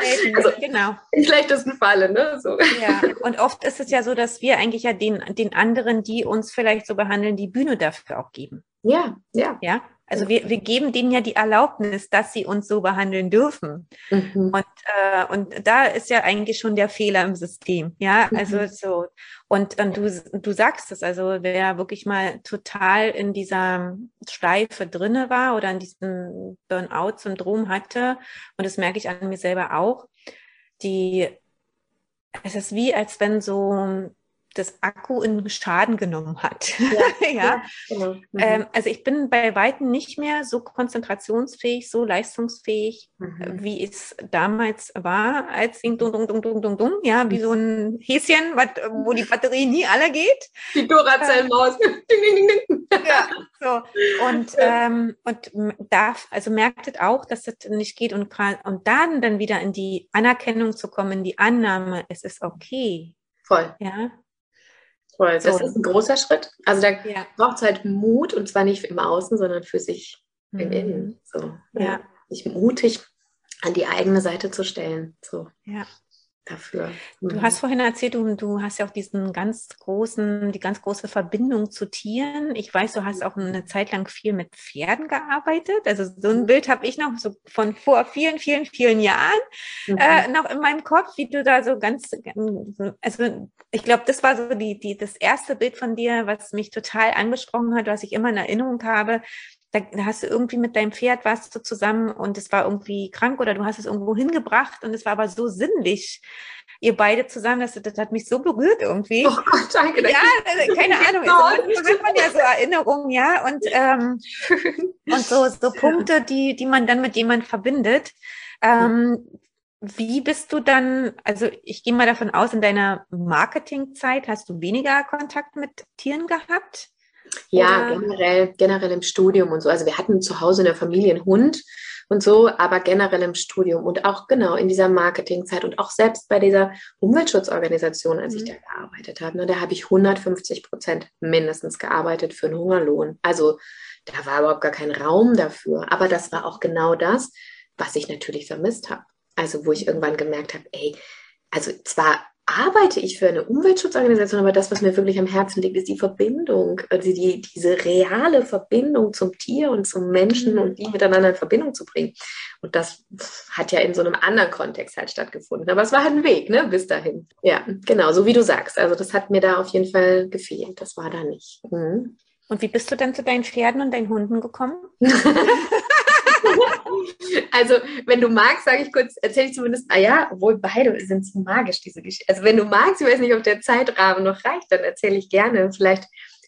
B: Selten,
A: Also-
B: genau.
A: Im schlechtesten Falle, ne? So.
B: Ja, und oft ist es ja so, dass wir eigentlich ja den, den anderen, die uns vielleicht so behandeln, die Bühne dafür auch geben.
A: Ja, ja.
B: Ja, also wir, wir geben denen ja die Erlaubnis, dass sie uns so behandeln dürfen.
A: Mhm.
B: Und, äh, und da ist ja eigentlich schon der Fehler im System. Ja, also
A: Mhm.
B: so. Und, und du, du sagst es, also wer wirklich mal total in dieser Schleife drinne war oder in diesem Burnout-Syndrom hatte, und das merke ich an mir selber auch, die, es ist wie, als wenn so das Akku in Schaden genommen hat. ja.
A: Genau. Mhm.
B: Ähm, also ich bin bei Weitem nicht mehr so konzentrationsfähig, so leistungsfähig,
A: Mhm.
B: wie es damals war, als ding dung dung dung dung dung dung, ja, wie so ein Häschen, wat, wo die Batterie nie alle geht.
A: Die Duracell-Maus. Ding.
B: Ja, so. Und, ähm, und darf, also merktet auch, dass das nicht geht und, und dann dann wieder in die Anerkennung zu kommen, in die Annahme, es ist okay,
A: Voll,
B: ja.
A: Voll. Das
B: So.
A: ist ein großer Schritt. Also da
B: Ja.
A: braucht es halt Mut und zwar nicht im Außen, sondern für sich im
B: Mhm.
A: Innen. So.
B: Ja.
A: Sich mutig an die eigene Seite zu stellen. So.
B: Ja.
A: Dafür.
B: Du
A: Mhm.
B: hast vorhin erzählt, du, du hast ja auch diesen ganz großen, die ganz große Verbindung zu Tieren. Ich weiß, du hast auch eine Zeit lang viel mit Pferden gearbeitet. Also so ein Bild habe ich noch so von vor vielen, vielen, vielen Jahren
A: Mhm.
B: äh, noch in meinem Kopf, wie du da so ganz, also ich glaube, das war so die, die, das erste Bild von dir, was mich total angesprochen hat, was ich immer in Erinnerung habe. Da, hast du irgendwie mit deinem Pferd warst du zusammen und es war irgendwie krank oder du hast es irgendwo hingebracht und es war aber so sinnlich, ihr beide zusammen, das, das hat mich so berührt irgendwie.
A: Oh Gott, danke.
B: Ja, also, keine Ahnung. Manchmal hat man ja so Erinnerungen, ja, und, ähm, und so, so Punkte, die, die man dann mit jemandem verbindet. Ähm, wie bist du dann, also ich gehe mal davon aus, in deiner Marketingzeit hast du weniger Kontakt mit Tieren gehabt?
A: Ja,
B: Oder-
A: generell, generell im Studium und so. Also wir hatten zu Hause in der Familie einen Hund und so, aber generell im Studium und auch genau in dieser Marketingzeit und auch selbst bei dieser Umweltschutzorganisation, als ich
B: Mhm.
A: da gearbeitet habe, ne, da habe ich 150 Prozent mindestens gearbeitet für einen Hungerlohn. Also da war überhaupt gar kein Raum dafür. Aber das war auch genau das, was ich natürlich vermisst habe. Also wo ich irgendwann gemerkt habe, ey, also zwar arbeite ich für eine Umweltschutzorganisation, aber das, was mir wirklich am Herzen liegt, ist die Verbindung, also die, diese reale Verbindung zum Tier und zum Menschen und die miteinander in Verbindung zu bringen. Und das hat ja in so einem anderen Kontext halt stattgefunden. Aber es war halt ein Weg, ne, bis dahin. Ja, genau, so wie du sagst. Also das hat mir da auf jeden Fall gefehlt. Das war da nicht. Mhm.
B: Und wie bist du dann zu deinen Pferden und deinen Hunden gekommen?
A: Also, wenn du magst, sage ich kurz, erzähle ich zumindest, ah ja, obwohl beide sind so magisch, diese Geschichte. Also, wenn du magst, ich weiß nicht, ob der Zeitrahmen noch reicht, dann erzähle ich gerne vielleicht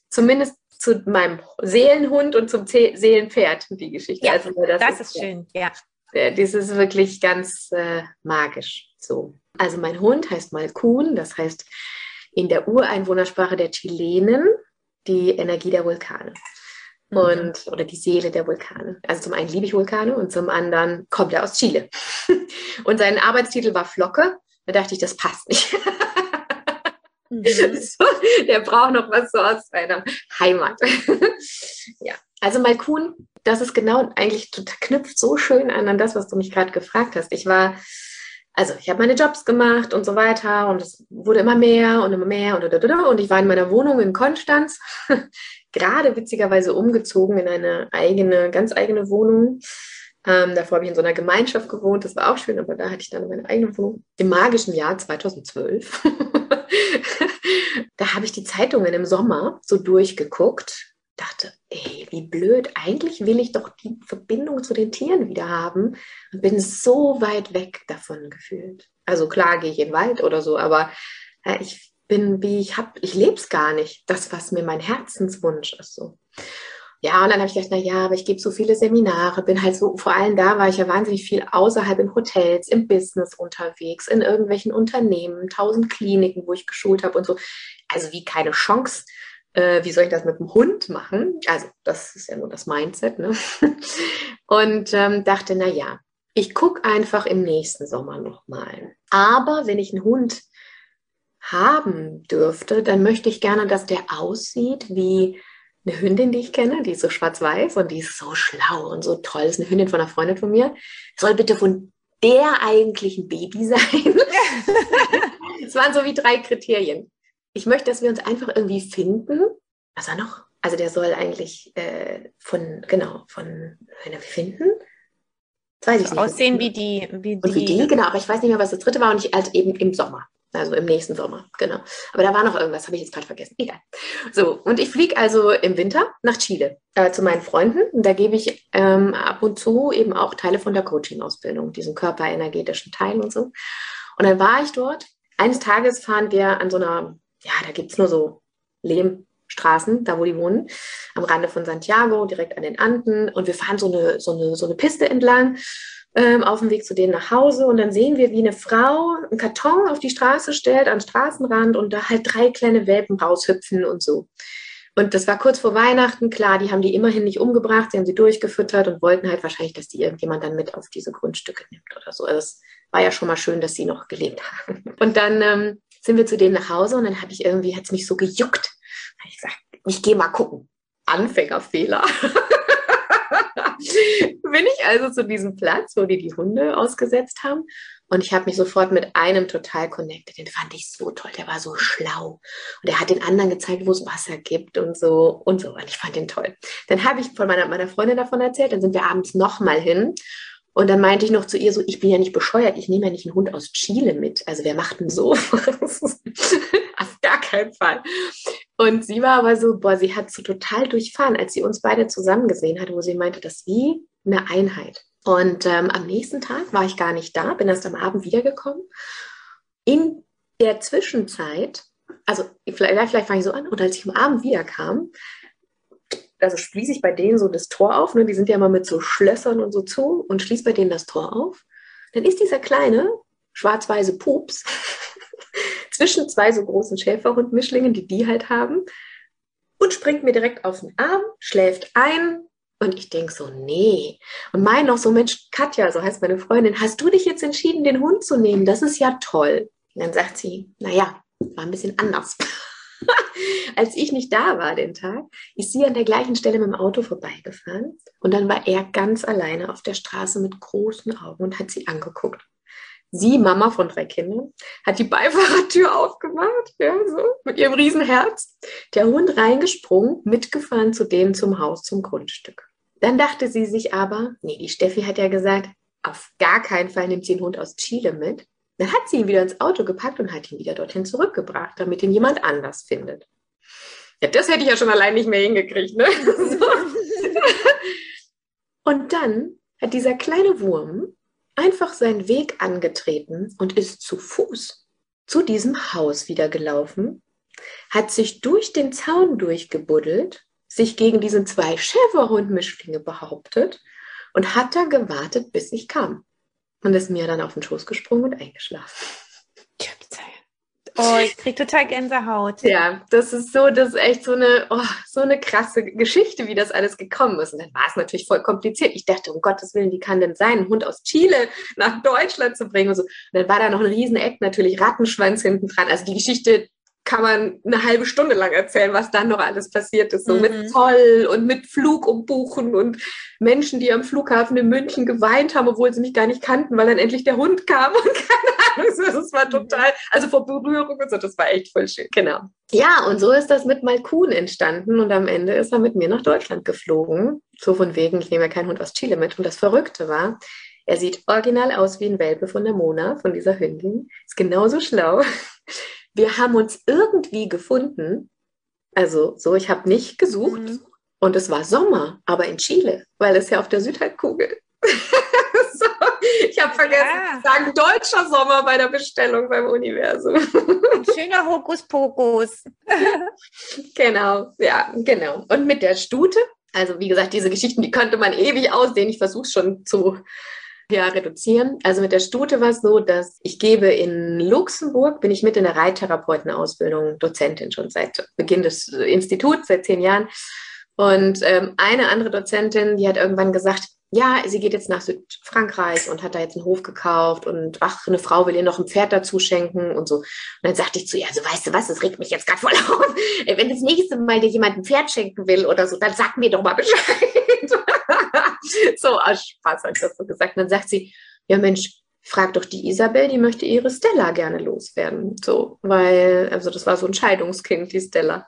A: zumindest zu meinem Seelenhund und zum Ze Seelenpferd die Geschichte.
B: Ja,
A: also, das,
B: Das ist schön, ja.
A: äh, Das ist wirklich ganz äh, magisch. So. Also, mein Hund heißt Malkun, das heißt in der Ureinwohnersprache der Chilenen die Energie der Vulkane. Und oder die Seele der Vulkane. Also zum einen liebe ich Vulkane und zum anderen kommt er aus Chile. Und sein Arbeitstitel war Flocke. Da dachte ich, das passt nicht.
B: Mhm.
A: so, der braucht noch was so aus seiner Heimat. ja, also Malkun, das ist genau eigentlich knüpft so schön an an das, was du mich gerade gefragt hast. Ich war also ich habe meine Jobs gemacht und so weiter und es wurde immer mehr und immer mehr und, und, ich war in meiner Wohnung in Konstanz, gerade witzigerweise umgezogen in eine eigene, ganz eigene Wohnung. Ähm, davor habe ich in so einer Gemeinschaft gewohnt, das war auch schön, aber da hatte ich dann meine eigene Wohnung. Im magischen Jahr 2012, da habe ich die Zeitungen im Sommer so durchgeguckt dachte, ey, wie blöd, eigentlich will ich doch die Verbindung zu den Tieren wieder haben und bin so weit weg davon gefühlt. Also klar gehe ich in den Wald oder so, aber ja, ich bin wie ich habe, ich lebe es gar nicht, das, was mir mein Herzenswunsch ist. So. Ja, und dann habe ich gedacht, na ja, aber ich gebe so viele Seminare, bin halt so, vor allem da war ich ja wahnsinnig viel außerhalb in Hotels, im Business unterwegs, in irgendwelchen Unternehmen, tausend Kliniken, wo ich geschult habe und so. Also wie keine Chance, äh, wie soll ich das mit dem Hund machen? Also das ist ja nur das Mindset. Ne? Und ähm, dachte, na ja, ich gucke einfach im nächsten Sommer nochmal. Aber wenn ich einen Hund haben dürfte, dann möchte ich gerne, dass der aussieht wie eine Hündin, die ich kenne, die ist so schwarz-weiß und die ist so schlau und so toll. Das ist eine Hündin von einer Freundin von mir. Soll bitte von der eigentlichen Baby sein. Es waren so wie drei Kriterien ich möchte, dass wir uns einfach irgendwie finden. Was war noch? Also der soll eigentlich äh, von, genau, von einer finden.
B: Das weiß ich nicht. Aussehen wie die,
A: wie die. Und wie die, genau, aber ich weiß nicht mehr, was das dritte war und ich halt eben im Sommer. Also im nächsten Sommer, genau. Aber da war noch irgendwas, habe ich jetzt gerade vergessen. Egal. So, und ich fliege also im Winter nach Chile äh, zu meinen Freunden. Und da gebe ich ähm, ab und zu eben auch Teile von der Coaching-Ausbildung, diesen körperenergetischen Teil und so. Und dann war ich dort. Eines Tages fahren wir an so einer ja, da gibt es nur so Lehmstraßen, da wo die wohnen, am Rande von Santiago, direkt an den Anden. Und wir fahren so eine, so eine, so eine Piste entlang ähm, auf dem Weg zu denen nach Hause. Und dann sehen wir, wie eine Frau einen Karton auf die Straße stellt, am Straßenrand und da halt drei kleine Welpen raushüpfen und so. Und das war kurz vor Weihnachten, klar, die haben die immerhin nicht umgebracht, sie haben sie durchgefüttert und wollten halt wahrscheinlich, dass die irgendjemand dann mit auf diese Grundstücke nimmt oder so. Also es war ja schon mal schön, dass sie noch gelebt haben. Und dann ähm, sind wir zu denen nach Hause und dann habe ich irgendwie, hat es mich so gejuckt. Habe ich gesagt, ich gehe mal gucken. Anfängerfehler. Bin ich also zu diesem Platz, wo die die Hunde ausgesetzt haben. Und ich habe mich sofort mit einem total connected. Den fand ich so toll. Der war so schlau. Und er hat den anderen gezeigt, wo es Wasser gibt und so und so. Und ich fand den toll. Dann habe ich von meiner, meiner Freundin davon erzählt. Dann sind wir abends nochmal hin. Und dann meinte ich noch zu ihr so, ich bin ja nicht bescheuert, ich nehme ja nicht einen Hund aus Chile mit. Also wer macht denn so? Auf gar keinen Fall. Und sie war aber so, boah, sie hat so total durchfahren, als sie uns beide zusammen gesehen hat, wo sie meinte, das ist wie eine Einheit. Und ähm, am nächsten Tag war ich gar nicht da, bin erst am Abend wiedergekommen. In der Zwischenzeit, also vielleicht, vielleicht fange ich so an, und als ich am Abend wiederkam, also schließe ich bei denen so das Tor auf, ne? die sind ja immer mit so Schlössern und so zu und schließe bei denen das Tor auf, dann ist dieser kleine schwarz-weiße Pups zwischen zwei so großen Schäferhund-Mischlingen, die die halt haben, und springt mir direkt auf den Arm, schläft ein. Und ich denke so, nee. Und mein noch so, Mensch, Katja, so heißt meine Freundin, hast du dich jetzt entschieden, den Hund zu nehmen? Das ist ja toll. Und dann sagt sie, naja, war ein bisschen anders. Als ich nicht da war den Tag, ist sie an der gleichen Stelle mit dem Auto vorbeigefahren und dann war er ganz alleine auf der Straße mit großen Augen und hat sie angeguckt. Sie, Mama von drei Kindern, hat die Beifahrertür aufgemacht, ja, so, mit ihrem Riesenherz. Der Hund reingesprungen, mitgefahren zu denen zum Haus, zum Grundstück. Dann dachte sie sich aber, nee, die Steffi hat ja gesagt, auf gar keinen Fall nimmt sie den Hund aus Chile mit. Dann hat sie ihn wieder ins Auto gepackt und hat ihn wieder dorthin zurückgebracht, damit ihn jemand anders findet. Ja, das hätte ich ja schon allein nicht mehr hingekriegt. Ne? Und dann hat dieser kleine Wurm einfach seinen Weg angetreten und ist zu Fuß zu diesem Haus wieder gelaufen, hat sich durch den Zaun durchgebuddelt, sich gegen diesen zwei Schäferhund-Mischlinge behauptet und hat da gewartet, bis ich kam und ist mir dann auf den Schoß gesprungen und eingeschlafen.
B: Oh, ich kriege total Gänsehaut.
A: Ja, das ist so, das ist echt so eine, oh, so eine krasse Geschichte, wie das alles gekommen ist. Und dann war es natürlich voll kompliziert. Ich dachte, um Gottes Willen, wie kann denn sein, einen Hund aus Chile nach Deutschland zu bringen und so. Und dann war da noch ein Rieseneck, natürlich Rattenschwanz hinten dran. Also die Geschichte kann man eine halbe Stunde lang erzählen, was dann noch alles passiert ist. So mhm. mit Zoll und mit Flug umbuchen und Menschen, die am Flughafen in München geweint haben, obwohl sie mich gar nicht kannten, weil dann endlich der Hund kam und keine Ahnung. Das war total, also vor Berührung und so, das war echt voll schön. Genau. Ja, und so ist das mit Malkun entstanden und am Ende ist er mit mir nach Deutschland geflogen. So von wegen, ich nehme ja keinen Hund aus Chile mit. Und das Verrückte war, er sieht original aus wie ein Welpe von der Mona, von dieser Hündin. Ist genauso schlau wir haben uns irgendwie gefunden. Also so, ich habe nicht gesucht mhm. und es war Sommer, aber in Chile, weil es ja auf der Südhalbkugel. so, ich habe vergessen ja. zu sagen, deutscher Sommer bei der Bestellung beim Universum.
B: Ein schöner Hokuspokus.
A: genau, ja, genau. Und mit der Stute, also wie gesagt, diese Geschichten, die könnte man ewig ausdehnen. Ich versuche schon zu ja, reduzieren. Also mit der Stute war es so, dass ich gebe in Luxemburg, bin ich mit in der Reittherapeutenausbildung Dozentin schon seit Beginn des Instituts, seit zehn Jahren. Und ähm, eine andere Dozentin, die hat irgendwann gesagt, ja, sie geht jetzt nach Südfrankreich und hat da jetzt einen Hof gekauft und ach, eine Frau will ihr noch ein Pferd dazu schenken und so. Und dann sagte ich zu ihr, also weißt du was, das regt mich jetzt gerade voll auf. Wenn das nächste Mal dir jemand ein Pferd schenken will oder so, dann sag mir doch mal Bescheid. so aus Spaß habe ich das so gesagt. Und dann sagt sie, ja Mensch, frag doch die Isabel, die möchte ihre Stella gerne loswerden. So, weil, also das war so ein Scheidungskind, die Stella.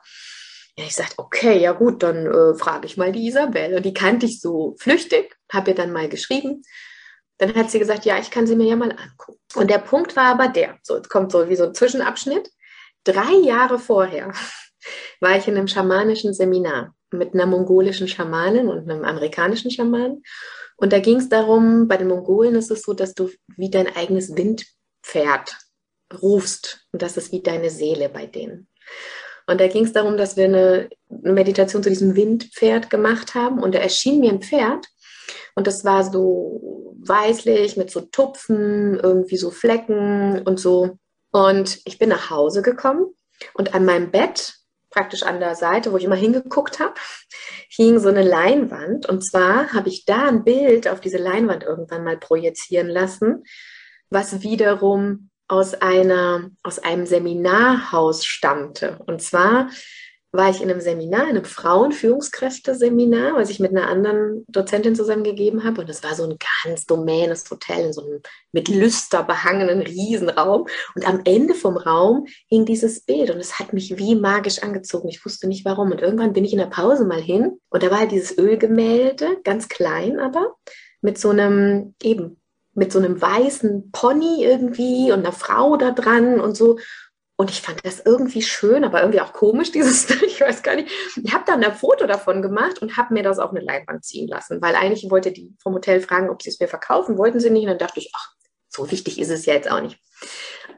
A: Ja, ich sagte, okay, ja gut, dann äh, frage ich mal die Isabel. Und die kannte ich so flüchtig, habe ihr dann mal geschrieben. Dann hat sie gesagt, ja, ich kann sie mir ja mal angucken. Und der Punkt war aber der, so, jetzt kommt so wie so ein Zwischenabschnitt. Drei Jahre vorher war ich in einem schamanischen Seminar mit einer mongolischen Schamanin und einem amerikanischen Schamanen. Und da ging es darum, bei den Mongolen ist es so, dass du wie dein eigenes Windpferd rufst. Und das ist wie deine Seele bei denen. Und da ging es darum, dass wir eine Meditation zu diesem Windpferd gemacht haben. Und da erschien mir ein Pferd. Und das war so weißlich mit so Tupfen, irgendwie so Flecken und so. Und ich bin nach Hause gekommen und an meinem Bett, praktisch an der Seite, wo ich immer hingeguckt habe, hing so eine Leinwand. Und zwar habe ich da ein Bild auf diese Leinwand irgendwann mal projizieren lassen, was wiederum aus einer, aus einem Seminarhaus stammte. Und zwar war ich in einem Seminar, in einem Frauenführungskräfte-Seminar, was ich mit einer anderen Dozentin zusammengegeben habe. Und es war so ein ganz domänes Hotel in so einem mit Lüster behangenen Riesenraum. Und am Ende vom Raum hing dieses Bild und es hat mich wie magisch angezogen. Ich wusste nicht warum. Und irgendwann bin ich in der Pause mal hin und da war halt dieses Ölgemälde, ganz klein aber, mit so einem eben mit so einem weißen Pony irgendwie und einer Frau da dran und so. Und ich fand das irgendwie schön, aber irgendwie auch komisch, dieses, ich weiß gar nicht. Ich habe dann ein Foto davon gemacht und habe mir das auf eine Leinwand ziehen lassen, weil eigentlich wollte die vom Hotel fragen, ob sie es mir verkaufen, wollten sie nicht. Und dann dachte ich, ach, so wichtig ist es ja jetzt auch nicht.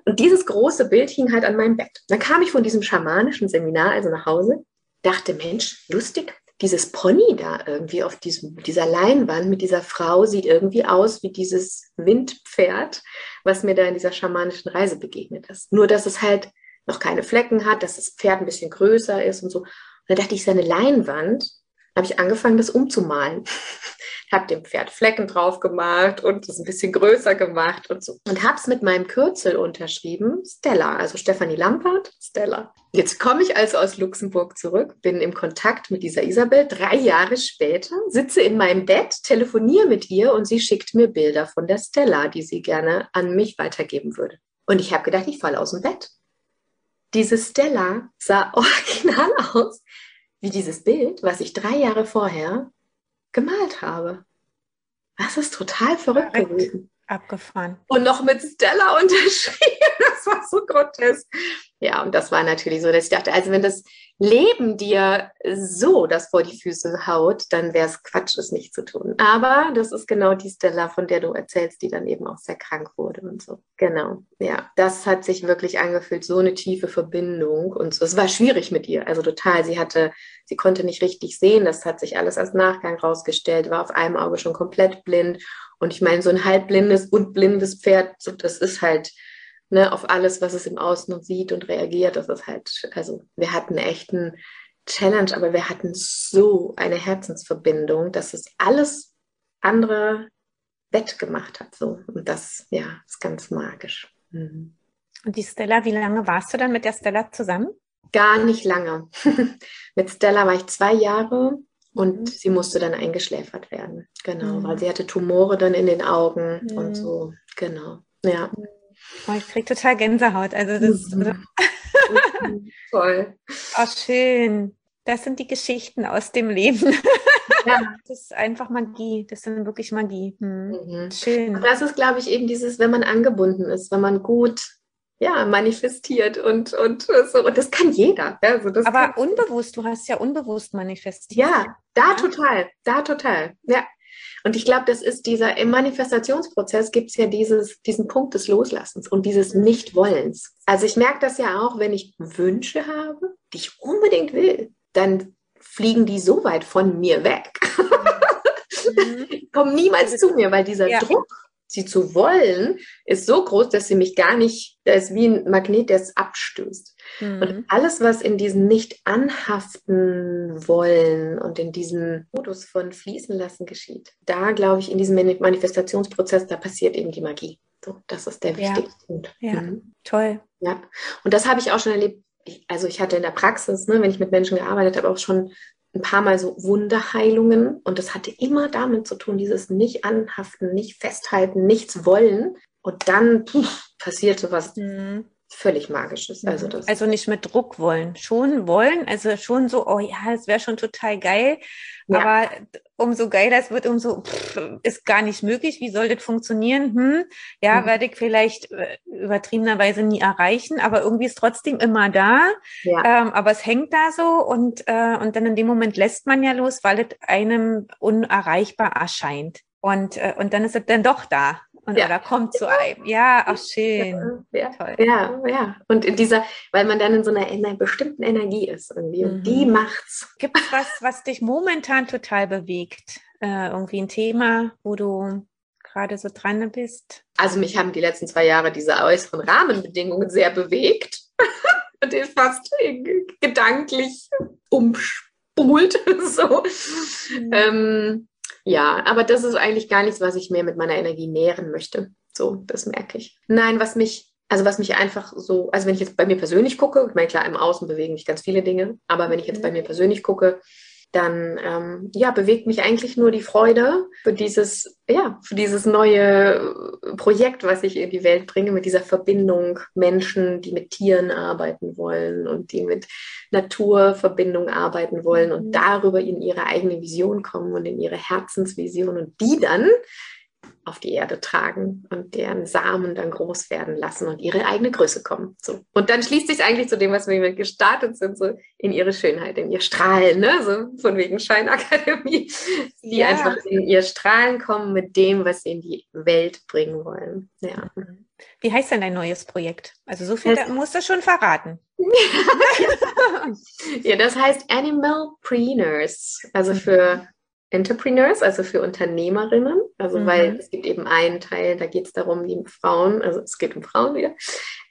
A: Und dieses große Bild hing halt an meinem Bett. Dann kam ich von diesem schamanischen Seminar also nach Hause, dachte, Mensch, lustig, dieses Pony da irgendwie auf diesem, dieser Leinwand mit dieser Frau sieht irgendwie aus wie dieses Windpferd, was mir da in dieser schamanischen Reise begegnet ist. Nur, dass es halt noch keine Flecken hat, dass das Pferd ein bisschen größer ist und so. Und da dachte ich, seine Leinwand, habe ich angefangen, das umzumalen. habe dem Pferd Flecken drauf gemacht und es ein bisschen größer gemacht und so. Und habe es mit meinem Kürzel unterschrieben, Stella, also Stefanie Lampert, Stella. Jetzt komme ich also aus Luxemburg zurück, bin im Kontakt mit dieser Isabel, drei Jahre später, sitze in meinem Bett, telefoniere mit ihr und sie schickt mir Bilder von der Stella, die sie gerne an mich weitergeben würde. Und ich habe gedacht, ich falle aus dem Bett. Diese Stella sah original aus wie dieses Bild, was ich drei Jahre vorher gemalt habe. Das ist total verrückt Direkt gewesen.
B: Abgefahren.
A: Und noch mit Stella unterschrieben. Das war so grotesk. Ja, und das war natürlich so, dass ich dachte, also wenn das Leben dir so das vor die Füße haut, dann wäre es Quatsch, es nicht zu tun. Aber das ist genau die Stella, von der du erzählst, die dann eben auch sehr krank wurde und so. Genau. Ja, das hat sich wirklich angefühlt, so eine tiefe Verbindung und so. Es war schwierig mit ihr, also total. Sie hatte, sie konnte nicht richtig sehen. Das hat sich alles als Nachgang rausgestellt, war auf einem Auge schon komplett blind. Und ich meine, so ein halbblindes und blindes Pferd, das ist halt, ne, auf alles, was es im Außen sieht und reagiert. Das ist halt, also wir hatten echt einen Challenge, aber wir hatten so eine Herzensverbindung, dass es alles andere wettgemacht hat. So. Und das, ja, ist ganz magisch. Mhm.
B: Und die Stella, wie lange warst du dann mit der Stella zusammen?
A: Gar nicht lange. mit Stella war ich zwei Jahre und mhm. sie musste dann eingeschläfert werden. Genau, mhm. weil sie hatte Tumore dann in den Augen mhm. und so. Genau. Ja.
B: Oh, ich kriege total Gänsehaut. Also das mhm.
A: Toll.
B: Oh, schön. Das sind die Geschichten aus dem Leben. Ja. Das ist einfach Magie. Das sind wirklich Magie. Hm. Mhm. Schön.
A: Und das ist, glaube ich, eben dieses, wenn man angebunden ist, wenn man gut ja, manifestiert und, und so. Und das kann jeder. Also das
B: Aber unbewusst, du hast ja unbewusst manifestiert.
A: Ja, da ja. total, da total. Ja. Und ich glaube, das ist dieser, im Manifestationsprozess gibt es ja dieses, diesen Punkt des Loslassens und dieses Nichtwollens. Also ich merke das ja auch, wenn ich Wünsche habe, die ich unbedingt will, dann fliegen die so weit von mir weg. Mhm. Kommen niemals zu mir, weil dieser ja. Druck sie zu wollen, ist so groß, dass sie mich gar nicht, da ist wie ein Magnet, der es abstößt. Mhm. Und alles, was in diesem nicht anhaften wollen und in diesem Modus von fließen lassen geschieht, da glaube ich, in diesem Manifestationsprozess, da passiert eben die Magie. So, das ist der wichtigste ja. Punkt.
B: Ja, mhm. toll.
A: Ja, und das habe ich auch schon erlebt. also ich hatte in der Praxis, ne, wenn ich mit Menschen gearbeitet habe, auch schon ein paar Mal so Wunderheilungen und das hatte immer damit zu tun, dieses nicht anhaften, nicht festhalten, nichts wollen und dann pff, passiert sowas mhm. Völlig magisches.
B: Also, das also nicht mit Druck wollen, schon wollen, also schon so, oh ja, es wäre schon total geil, ja. Aber umso geiler es wird, umso pff, ist gar nicht möglich. Wie soll das funktionieren? Hm, ja, mhm. werde ich vielleicht äh, übertriebenerweise nie erreichen, aber irgendwie ist trotzdem immer da. Ja. Ähm, aber es hängt da so und, äh, und dann in dem Moment lässt man ja los, weil es einem unerreichbar erscheint. Und, äh, und dann ist es dann doch da. Und ja. oder kommt zu einem. Ja, ach schön.
A: Ja, Toll. ja, ja. Und in dieser, weil man dann in so einer, in einer bestimmten Energie ist irgendwie. Und die mhm. macht's.
B: Gibt es was, was dich momentan total bewegt? Äh, irgendwie ein Thema, wo du gerade so dran bist?
A: Also mich haben die letzten zwei Jahre diese äußeren Rahmenbedingungen sehr bewegt. und ich fast gedanklich umspult. so. Mhm. Ähm, ja, aber das ist eigentlich gar nichts, was ich mehr mit meiner Energie nähren möchte. So, das merke ich. Nein, was mich, also was mich einfach so, also wenn ich jetzt bei mir persönlich gucke, ich meine, klar, im Außen bewegen mich ganz viele Dinge, aber wenn ich jetzt bei mir persönlich gucke, dann ähm, ja, bewegt mich eigentlich nur die Freude für dieses, ja, für dieses neue Projekt, was ich in die Welt bringe, mit dieser Verbindung Menschen, die mit Tieren arbeiten wollen und die mit Naturverbindung arbeiten wollen und mhm. darüber in ihre eigene Vision kommen und in ihre Herzensvision und die dann auf die Erde tragen und deren Samen dann groß werden lassen und ihre eigene Größe kommen. So. Und dann schließt sich eigentlich zu dem, was wir gestartet sind, so in ihre Schönheit, in ihr Strahlen, ne? so von wegen Scheinakademie, die ja. einfach in ihr Strahlen kommen mit dem, was sie in die Welt bringen wollen. Ja.
B: Wie heißt denn dein neues Projekt? Also so viel das, musst du schon verraten.
A: ja, das heißt Animal Preeners, also für Entrepreneurs, also für Unternehmerinnen. Also mhm. weil es gibt eben einen Teil, da geht es darum, die Frauen, also es geht um Frauen wieder,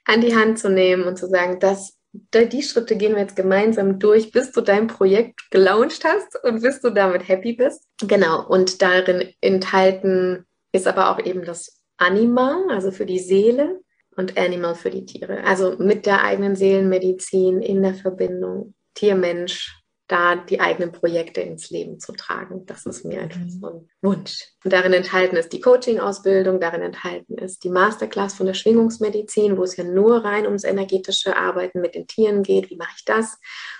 A: an die Hand zu nehmen und zu sagen, dass die Schritte gehen wir jetzt gemeinsam durch, bis du dein Projekt gelauncht hast und bis du damit happy bist. Genau. Und darin enthalten ist aber auch eben das Anima, also für die Seele und Animal für die Tiere. Also mit der eigenen Seelenmedizin in der Verbindung Tier-Mensch, da die eigenen Projekte ins Leben zu tragen. Das ist mir einfach mhm. so ein Wunsch. Und darin enthalten ist die Coaching-Ausbildung, darin enthalten ist die Masterclass von der Schwingungsmedizin, wo es ja nur rein ums energetische Arbeiten mit den Tieren geht. Wie mache ich das?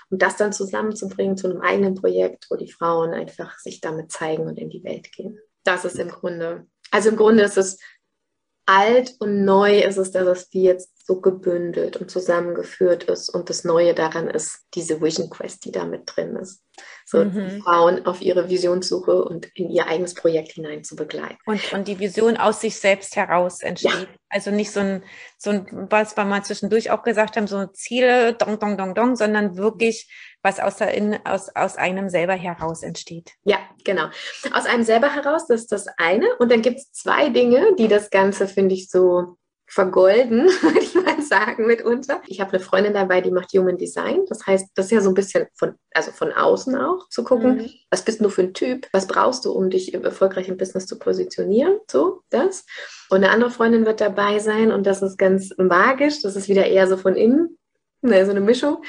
A: Und das dann zusammenzubringen zu einem eigenen Projekt, wo die Frauen einfach sich damit zeigen und in die Welt gehen. Das ist im Grunde, also im Grunde ist es alt und neu ist es, dass es wie jetzt so gebündelt und zusammengeführt ist. Und das Neue daran ist diese Vision Quest, die da mit drin ist. So mhm. Frauen auf ihre Visionssuche und in ihr eigenes Projekt hinein zu begleiten.
B: Und, und die Vision aus sich selbst heraus entsteht. Ja. Also nicht so ein, so ein, was wir mal zwischendurch auch gesagt haben, so Ziele, dong, dong, dong, dong, sondern wirklich was aus, der, in, aus, aus einem selber heraus entsteht.
A: Ja, genau. Aus einem selber heraus, das ist das eine. Und dann gibt es zwei Dinge, die das Ganze, finde ich, so vergolden, würde ich mal sagen, mitunter. Ich habe eine Freundin dabei, die macht Human Design. Das heißt, das ist ja so ein bisschen von, also von außen auch zu gucken, mhm. was bist du für ein Typ, was brauchst du, um dich erfolgreich im Business zu positionieren, so das. Und eine andere Freundin wird dabei sein und das ist ganz magisch. Das ist wieder eher so von innen, ne, so eine Mischung.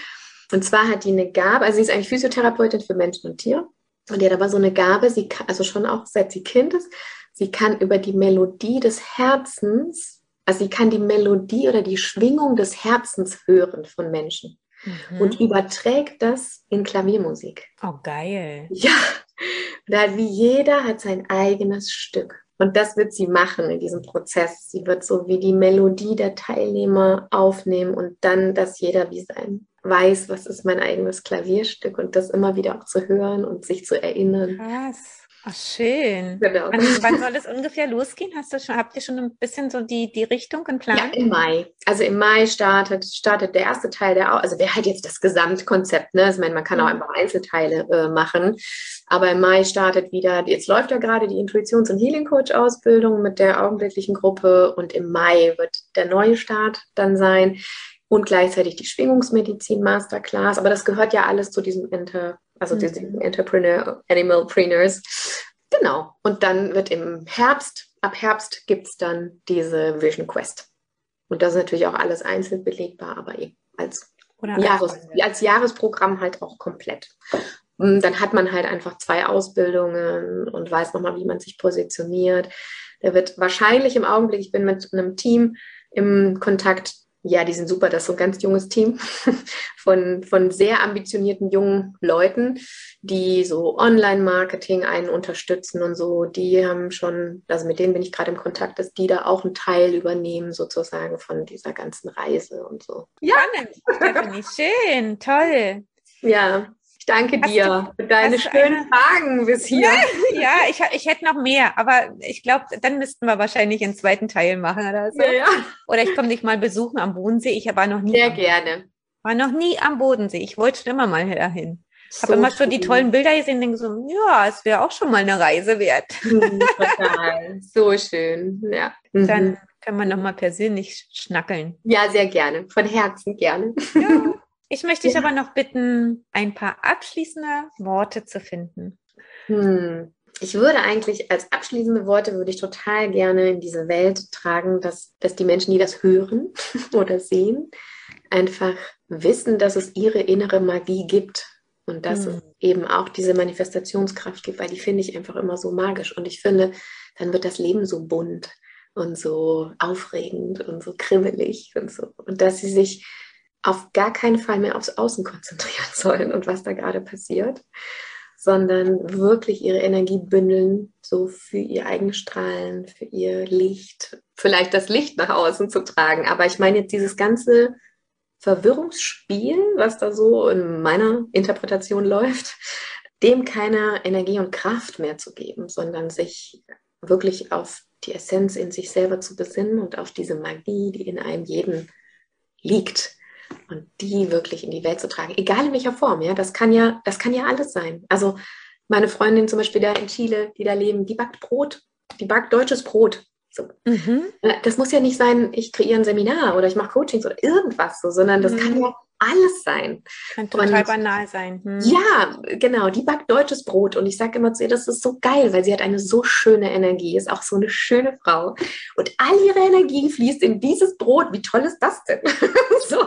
A: Und zwar hat die eine Gabe, also sie ist eigentlich Physiotherapeutin für Menschen und Tiere. Und die hat aber so eine Gabe, sie kann, also schon auch seit sie Kind ist, sie kann über die Melodie des Herzens, also sie kann die Melodie oder die Schwingung des Herzens hören von Menschen mhm. und überträgt das in Klaviermusik.
B: Oh, geil.
A: Ja, da wie jeder hat sein eigenes Stück. Und das wird sie machen in diesem Prozess. Sie wird so wie die Melodie der Teilnehmer aufnehmen und dann, dass jeder wie sein weiß, was ist mein eigenes Klavierstück und das immer wieder auch zu hören und sich zu erinnern.
B: Krass. Ach, schön. Genau. Wann, wann, soll es ungefähr losgehen? Hast du schon, habt ihr schon ein bisschen so die, die Richtung und Plan?
A: Ja, im Mai. Also im Mai startet, startet der erste Teil der, also wäre halt jetzt das Gesamtkonzept, ne? Ich meine, man kann auch mhm. einfach Einzelteile äh, machen. Aber im Mai startet wieder, jetzt läuft ja gerade die Intuitions- und Healing Coach Ausbildung mit der augenblicklichen Gruppe und im Mai wird der neue Start dann sein und gleichzeitig die Schwingungsmedizin Masterclass. Aber das gehört ja alles zu diesem Inter, also mhm. diesen Entrepreneur, Animalpreneurs. Genau. Und dann wird im Herbst, ab Herbst gibt es dann diese Vision Quest. Und das ist natürlich auch alles einzeln belegbar, aber eben als, Jahres, als Jahresprogramm halt auch komplett. Und dann hat man halt einfach zwei Ausbildungen und weiß nochmal, wie man sich positioniert. Der wird wahrscheinlich im Augenblick, ich bin mit einem Team im Kontakt, ja, die sind super. Das ist so ein ganz junges Team von, von sehr ambitionierten jungen Leuten, die so Online-Marketing einen unterstützen und so. Die haben schon, also mit denen bin ich gerade im Kontakt, dass die da auch einen Teil übernehmen, sozusagen von dieser ganzen Reise und so.
B: Ja, Stephanie, schön, toll.
A: Ja, ich danke hast dir du, für deine schönen Fragen bis hier.
B: ja, ich, ich hätte noch mehr, aber ich glaube, dann müssten wir wahrscheinlich einen zweiten Teil machen oder so. Ja, ja. Oder ich komme dich mal besuchen am Bodensee. Ich war noch nie.
A: Sehr gerne.
B: War noch nie am Bodensee. Ich wollte schon immer mal dahin. So habe immer schon die tollen Bilder gesehen und denke so, ja, es wäre auch schon mal eine Reise wert.
A: Mhm, total. so schön, ja.
B: Dann mhm. können wir nochmal persönlich schnackeln.
A: Ja, sehr gerne. Von Herzen gerne. Ja.
B: Ich möchte dich ja. aber noch bitten, ein paar abschließende Worte zu finden.
A: Hm. Ich würde eigentlich als abschließende Worte würde ich total gerne in diese Welt tragen, dass, dass die Menschen, die das hören oder sehen, einfach wissen, dass es ihre innere Magie gibt und dass hm. es eben auch diese Manifestationskraft gibt, weil die finde ich einfach immer so magisch. Und ich finde, dann wird das Leben so bunt und so aufregend und so kribbelig und so. Und dass sie sich auf gar keinen Fall mehr aufs Außen konzentrieren sollen und was da gerade passiert, sondern wirklich ihre Energie bündeln, so für ihr eigenes Strahlen, für ihr Licht, vielleicht das Licht nach außen zu tragen. Aber ich meine jetzt dieses ganze Verwirrungsspiel, was da so in meiner Interpretation läuft, dem keine Energie und Kraft mehr zu geben, sondern sich wirklich auf die Essenz in sich selber zu besinnen und auf diese Magie, die in einem jeden liegt und die wirklich in die Welt zu tragen, egal in welcher Form, ja, das kann ja, das kann ja alles sein. Also meine Freundin zum Beispiel da in Chile, die da leben, die backt Brot, die backt deutsches Brot. So. Mhm. Äh, das muss ja nicht sein, ich kreiere ein Seminar oder ich mache Coachings oder irgendwas so, sondern das mhm. kann ja alles sein.
B: Kann total und, banal sein.
A: Hm. Ja, genau. Die backt deutsches Brot und ich sage immer zu ihr, das ist so geil, weil sie hat eine so schöne Energie, ist auch so eine schöne Frau und all ihre Energie fließt in dieses Brot. Wie toll ist das denn? so,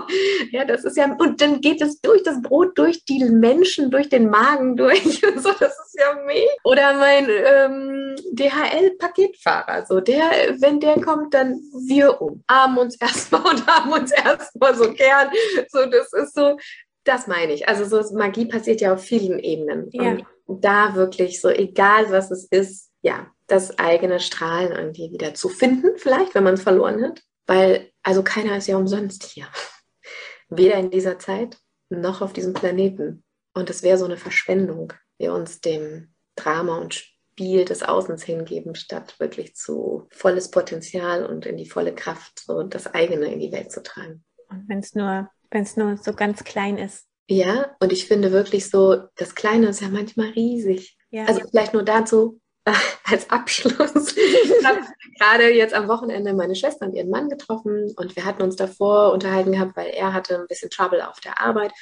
A: ja, das ist ja und dann geht es durch das Brot, durch die Menschen, durch den Magen durch so. Das ja mega. Oder mein ähm, DHL-Paketfahrer, so der, wenn der kommt, dann wir umarmen uns erstmal und haben uns erstmal so gern. So das ist so, das meine ich. Also so Magie passiert ja auf vielen Ebenen. Ja. Und da wirklich so, egal was es ist, ja, das eigene Strahlen irgendwie wieder zu finden, vielleicht, wenn man es verloren hat. Weil, also keiner ist ja umsonst hier. Weder in dieser Zeit noch auf diesem Planeten. Und es wäre so eine Verschwendung, wir uns dem Drama und Spiel des Außens hingeben, statt wirklich zu volles Potenzial und in die volle Kraft so das eigene in die Welt zu tragen.
B: Und wenn es nur wenn es nur so ganz klein ist.
A: Ja, und ich finde wirklich so, das Kleine ist ja manchmal riesig. Ja. Also vielleicht nur dazu als Abschluss. ich habe gerade jetzt am Wochenende meine Schwester und ihren Mann getroffen und wir hatten uns davor unterhalten gehabt, weil er hatte ein bisschen Trouble auf der Arbeit.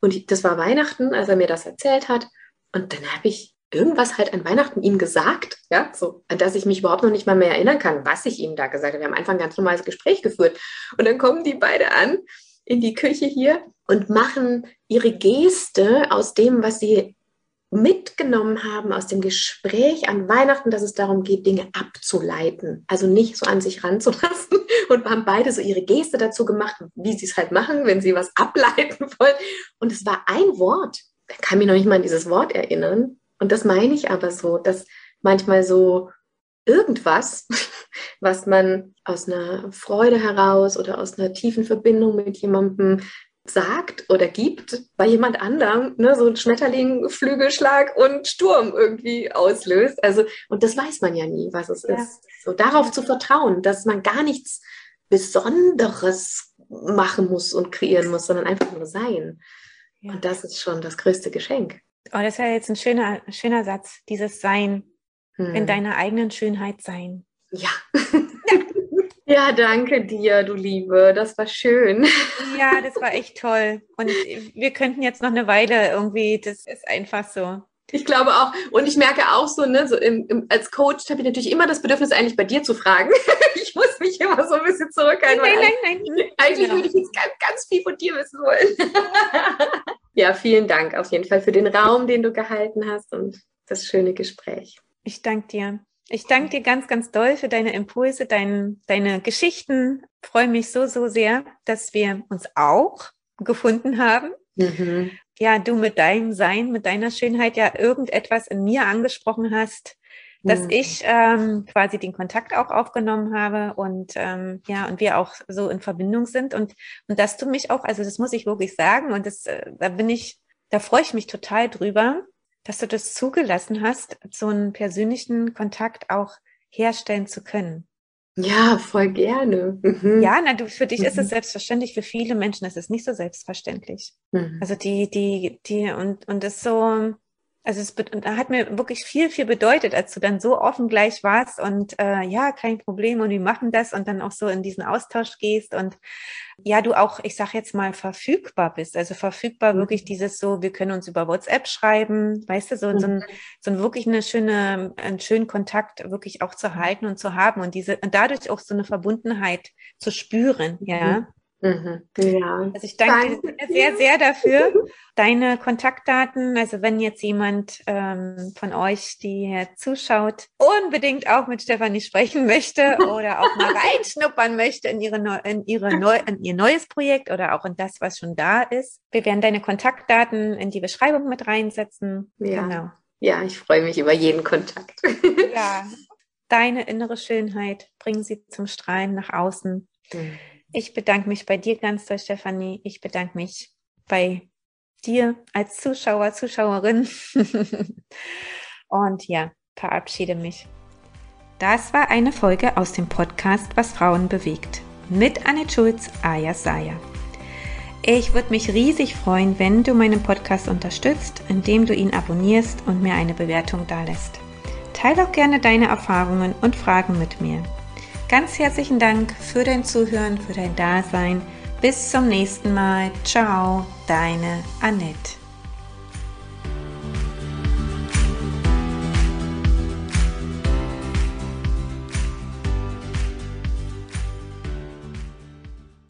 A: Und das war Weihnachten, als er mir das erzählt hat. Und dann habe ich irgendwas halt an Weihnachten ihm gesagt, ja, so, an das ich mich überhaupt noch nicht mal mehr erinnern kann, was ich ihm da gesagt habe. Wir haben einfach ein ganz normales Gespräch geführt. Und dann kommen die beide an in die Küche hier und machen ihre Geste aus dem, was sie mitgenommen haben aus dem Gespräch an Weihnachten, dass es darum geht, Dinge abzuleiten. Also nicht so an sich ranzulassen. Und haben beide so ihre Geste dazu gemacht, wie sie es halt machen, wenn sie was ableiten wollen. Und es war ein Wort. Da kann mich noch nicht mal an dieses Wort erinnern. Und das meine ich aber so, dass manchmal so irgendwas, was man aus einer Freude heraus oder aus einer tiefen Verbindung mit jemandem sagt oder gibt, bei jemand anderem ne, so ein Schmetterling, Flügelschlag und Sturm irgendwie auslöst. Also, und das weiß man ja nie, was es ja. ist. So darauf zu vertrauen, dass man gar nichts Besonderes machen muss und kreieren muss, sondern einfach nur sein. Ja. Und das ist schon das größte Geschenk.
B: Oh, das ist ja jetzt ein schöner, schöner Satz, dieses Sein, hm. in deiner eigenen Schönheit sein.
A: Ja. ja. Ja, danke dir, du Liebe. Das war schön.
B: Ja, das war echt toll. Und wir könnten jetzt noch eine Weile irgendwie, das ist einfach so.
A: Ich glaube auch. Und ich merke auch so, ne, so im, im, als Coach habe ich natürlich immer das Bedürfnis, eigentlich bei dir zu fragen. ich muss mich immer so ein bisschen zurückhalten. Nein, nein, nein, nein. Eigentlich genau. würde ich jetzt ganz, ganz viel von dir wissen wollen. ja, vielen Dank auf jeden Fall für den Raum, den du gehalten hast und das schöne Gespräch.
B: Ich danke dir. Ich danke dir ganz, ganz doll für deine Impulse, dein, deine Geschichten. Ich freue mich so, so sehr, dass wir uns auch gefunden haben. Mhm. Ja, du mit deinem Sein, mit deiner Schönheit ja irgendetwas in mir angesprochen hast, dass mhm. ich ähm, quasi den Kontakt auch aufgenommen habe und ähm, ja, und wir auch so in Verbindung sind und, und dass du mich auch, also das muss ich wirklich sagen und das, äh, da bin ich, da freue ich mich total drüber, dass du das zugelassen hast, so einen persönlichen Kontakt auch herstellen zu können.
A: Ja, voll gerne. Mhm.
B: Ja, na, du, für dich mhm. ist es mhm. selbstverständlich, für viele Menschen ist es nicht so selbstverständlich. Mhm. Also die, die, die, und, und das so, also es hat mir wirklich viel, viel bedeutet, als du dann so offen gleich warst und äh, ja, kein Problem und wir machen das und dann auch so in diesen Austausch gehst und ja, du auch, ich sag jetzt mal, verfügbar bist. Also verfügbar mhm. wirklich dieses so, wir können uns über WhatsApp schreiben, weißt du, so, mhm. so, ein, mhm. so ein wirklich eine schöne, einen schönen Kontakt wirklich auch zu halten und zu haben und diese, und dadurch auch so eine Verbundenheit zu spüren, ja. Mhm. Mhm. Ja. Also ich danke, dir sehr, sehr dafür. Deine Kontaktdaten, also wenn jetzt jemand ähm, von euch, die zuschaut, unbedingt auch mit Stefanie sprechen möchte oder auch mal reinschnuppern möchte in, ihre Neu in, ihre Neu in ihr neues Projekt oder auch in das, was schon da ist. Wir werden deine Kontaktdaten in die Beschreibung mit reinsetzen.
A: Ja. Genau. Ja, ich freue mich über jeden Kontakt.
B: ja. Deine innere Schönheit, bring sie zum Strahlen nach außen. Mhm ich bedanke mich bei dir ganz doll, Stefanie. Ich bedanke mich bei dir als Zuschauer, Zuschauerin. Und ja, verabschiede mich. Das war eine Folge aus dem Podcast Was Frauen bewegt mit Anne Schulz, Aya Saya. Ich würde mich riesig freuen, wenn du meinen Podcast unterstützt, indem du ihn abonnierst und mir eine Bewertung dalässt. Teile auch gerne deine Erfahrungen und Fragen mit mir. Ganz herzlichen Dank für dein Zuhören, für dein Dasein. Bis zum nächsten Mal. Ciao, deine Annette.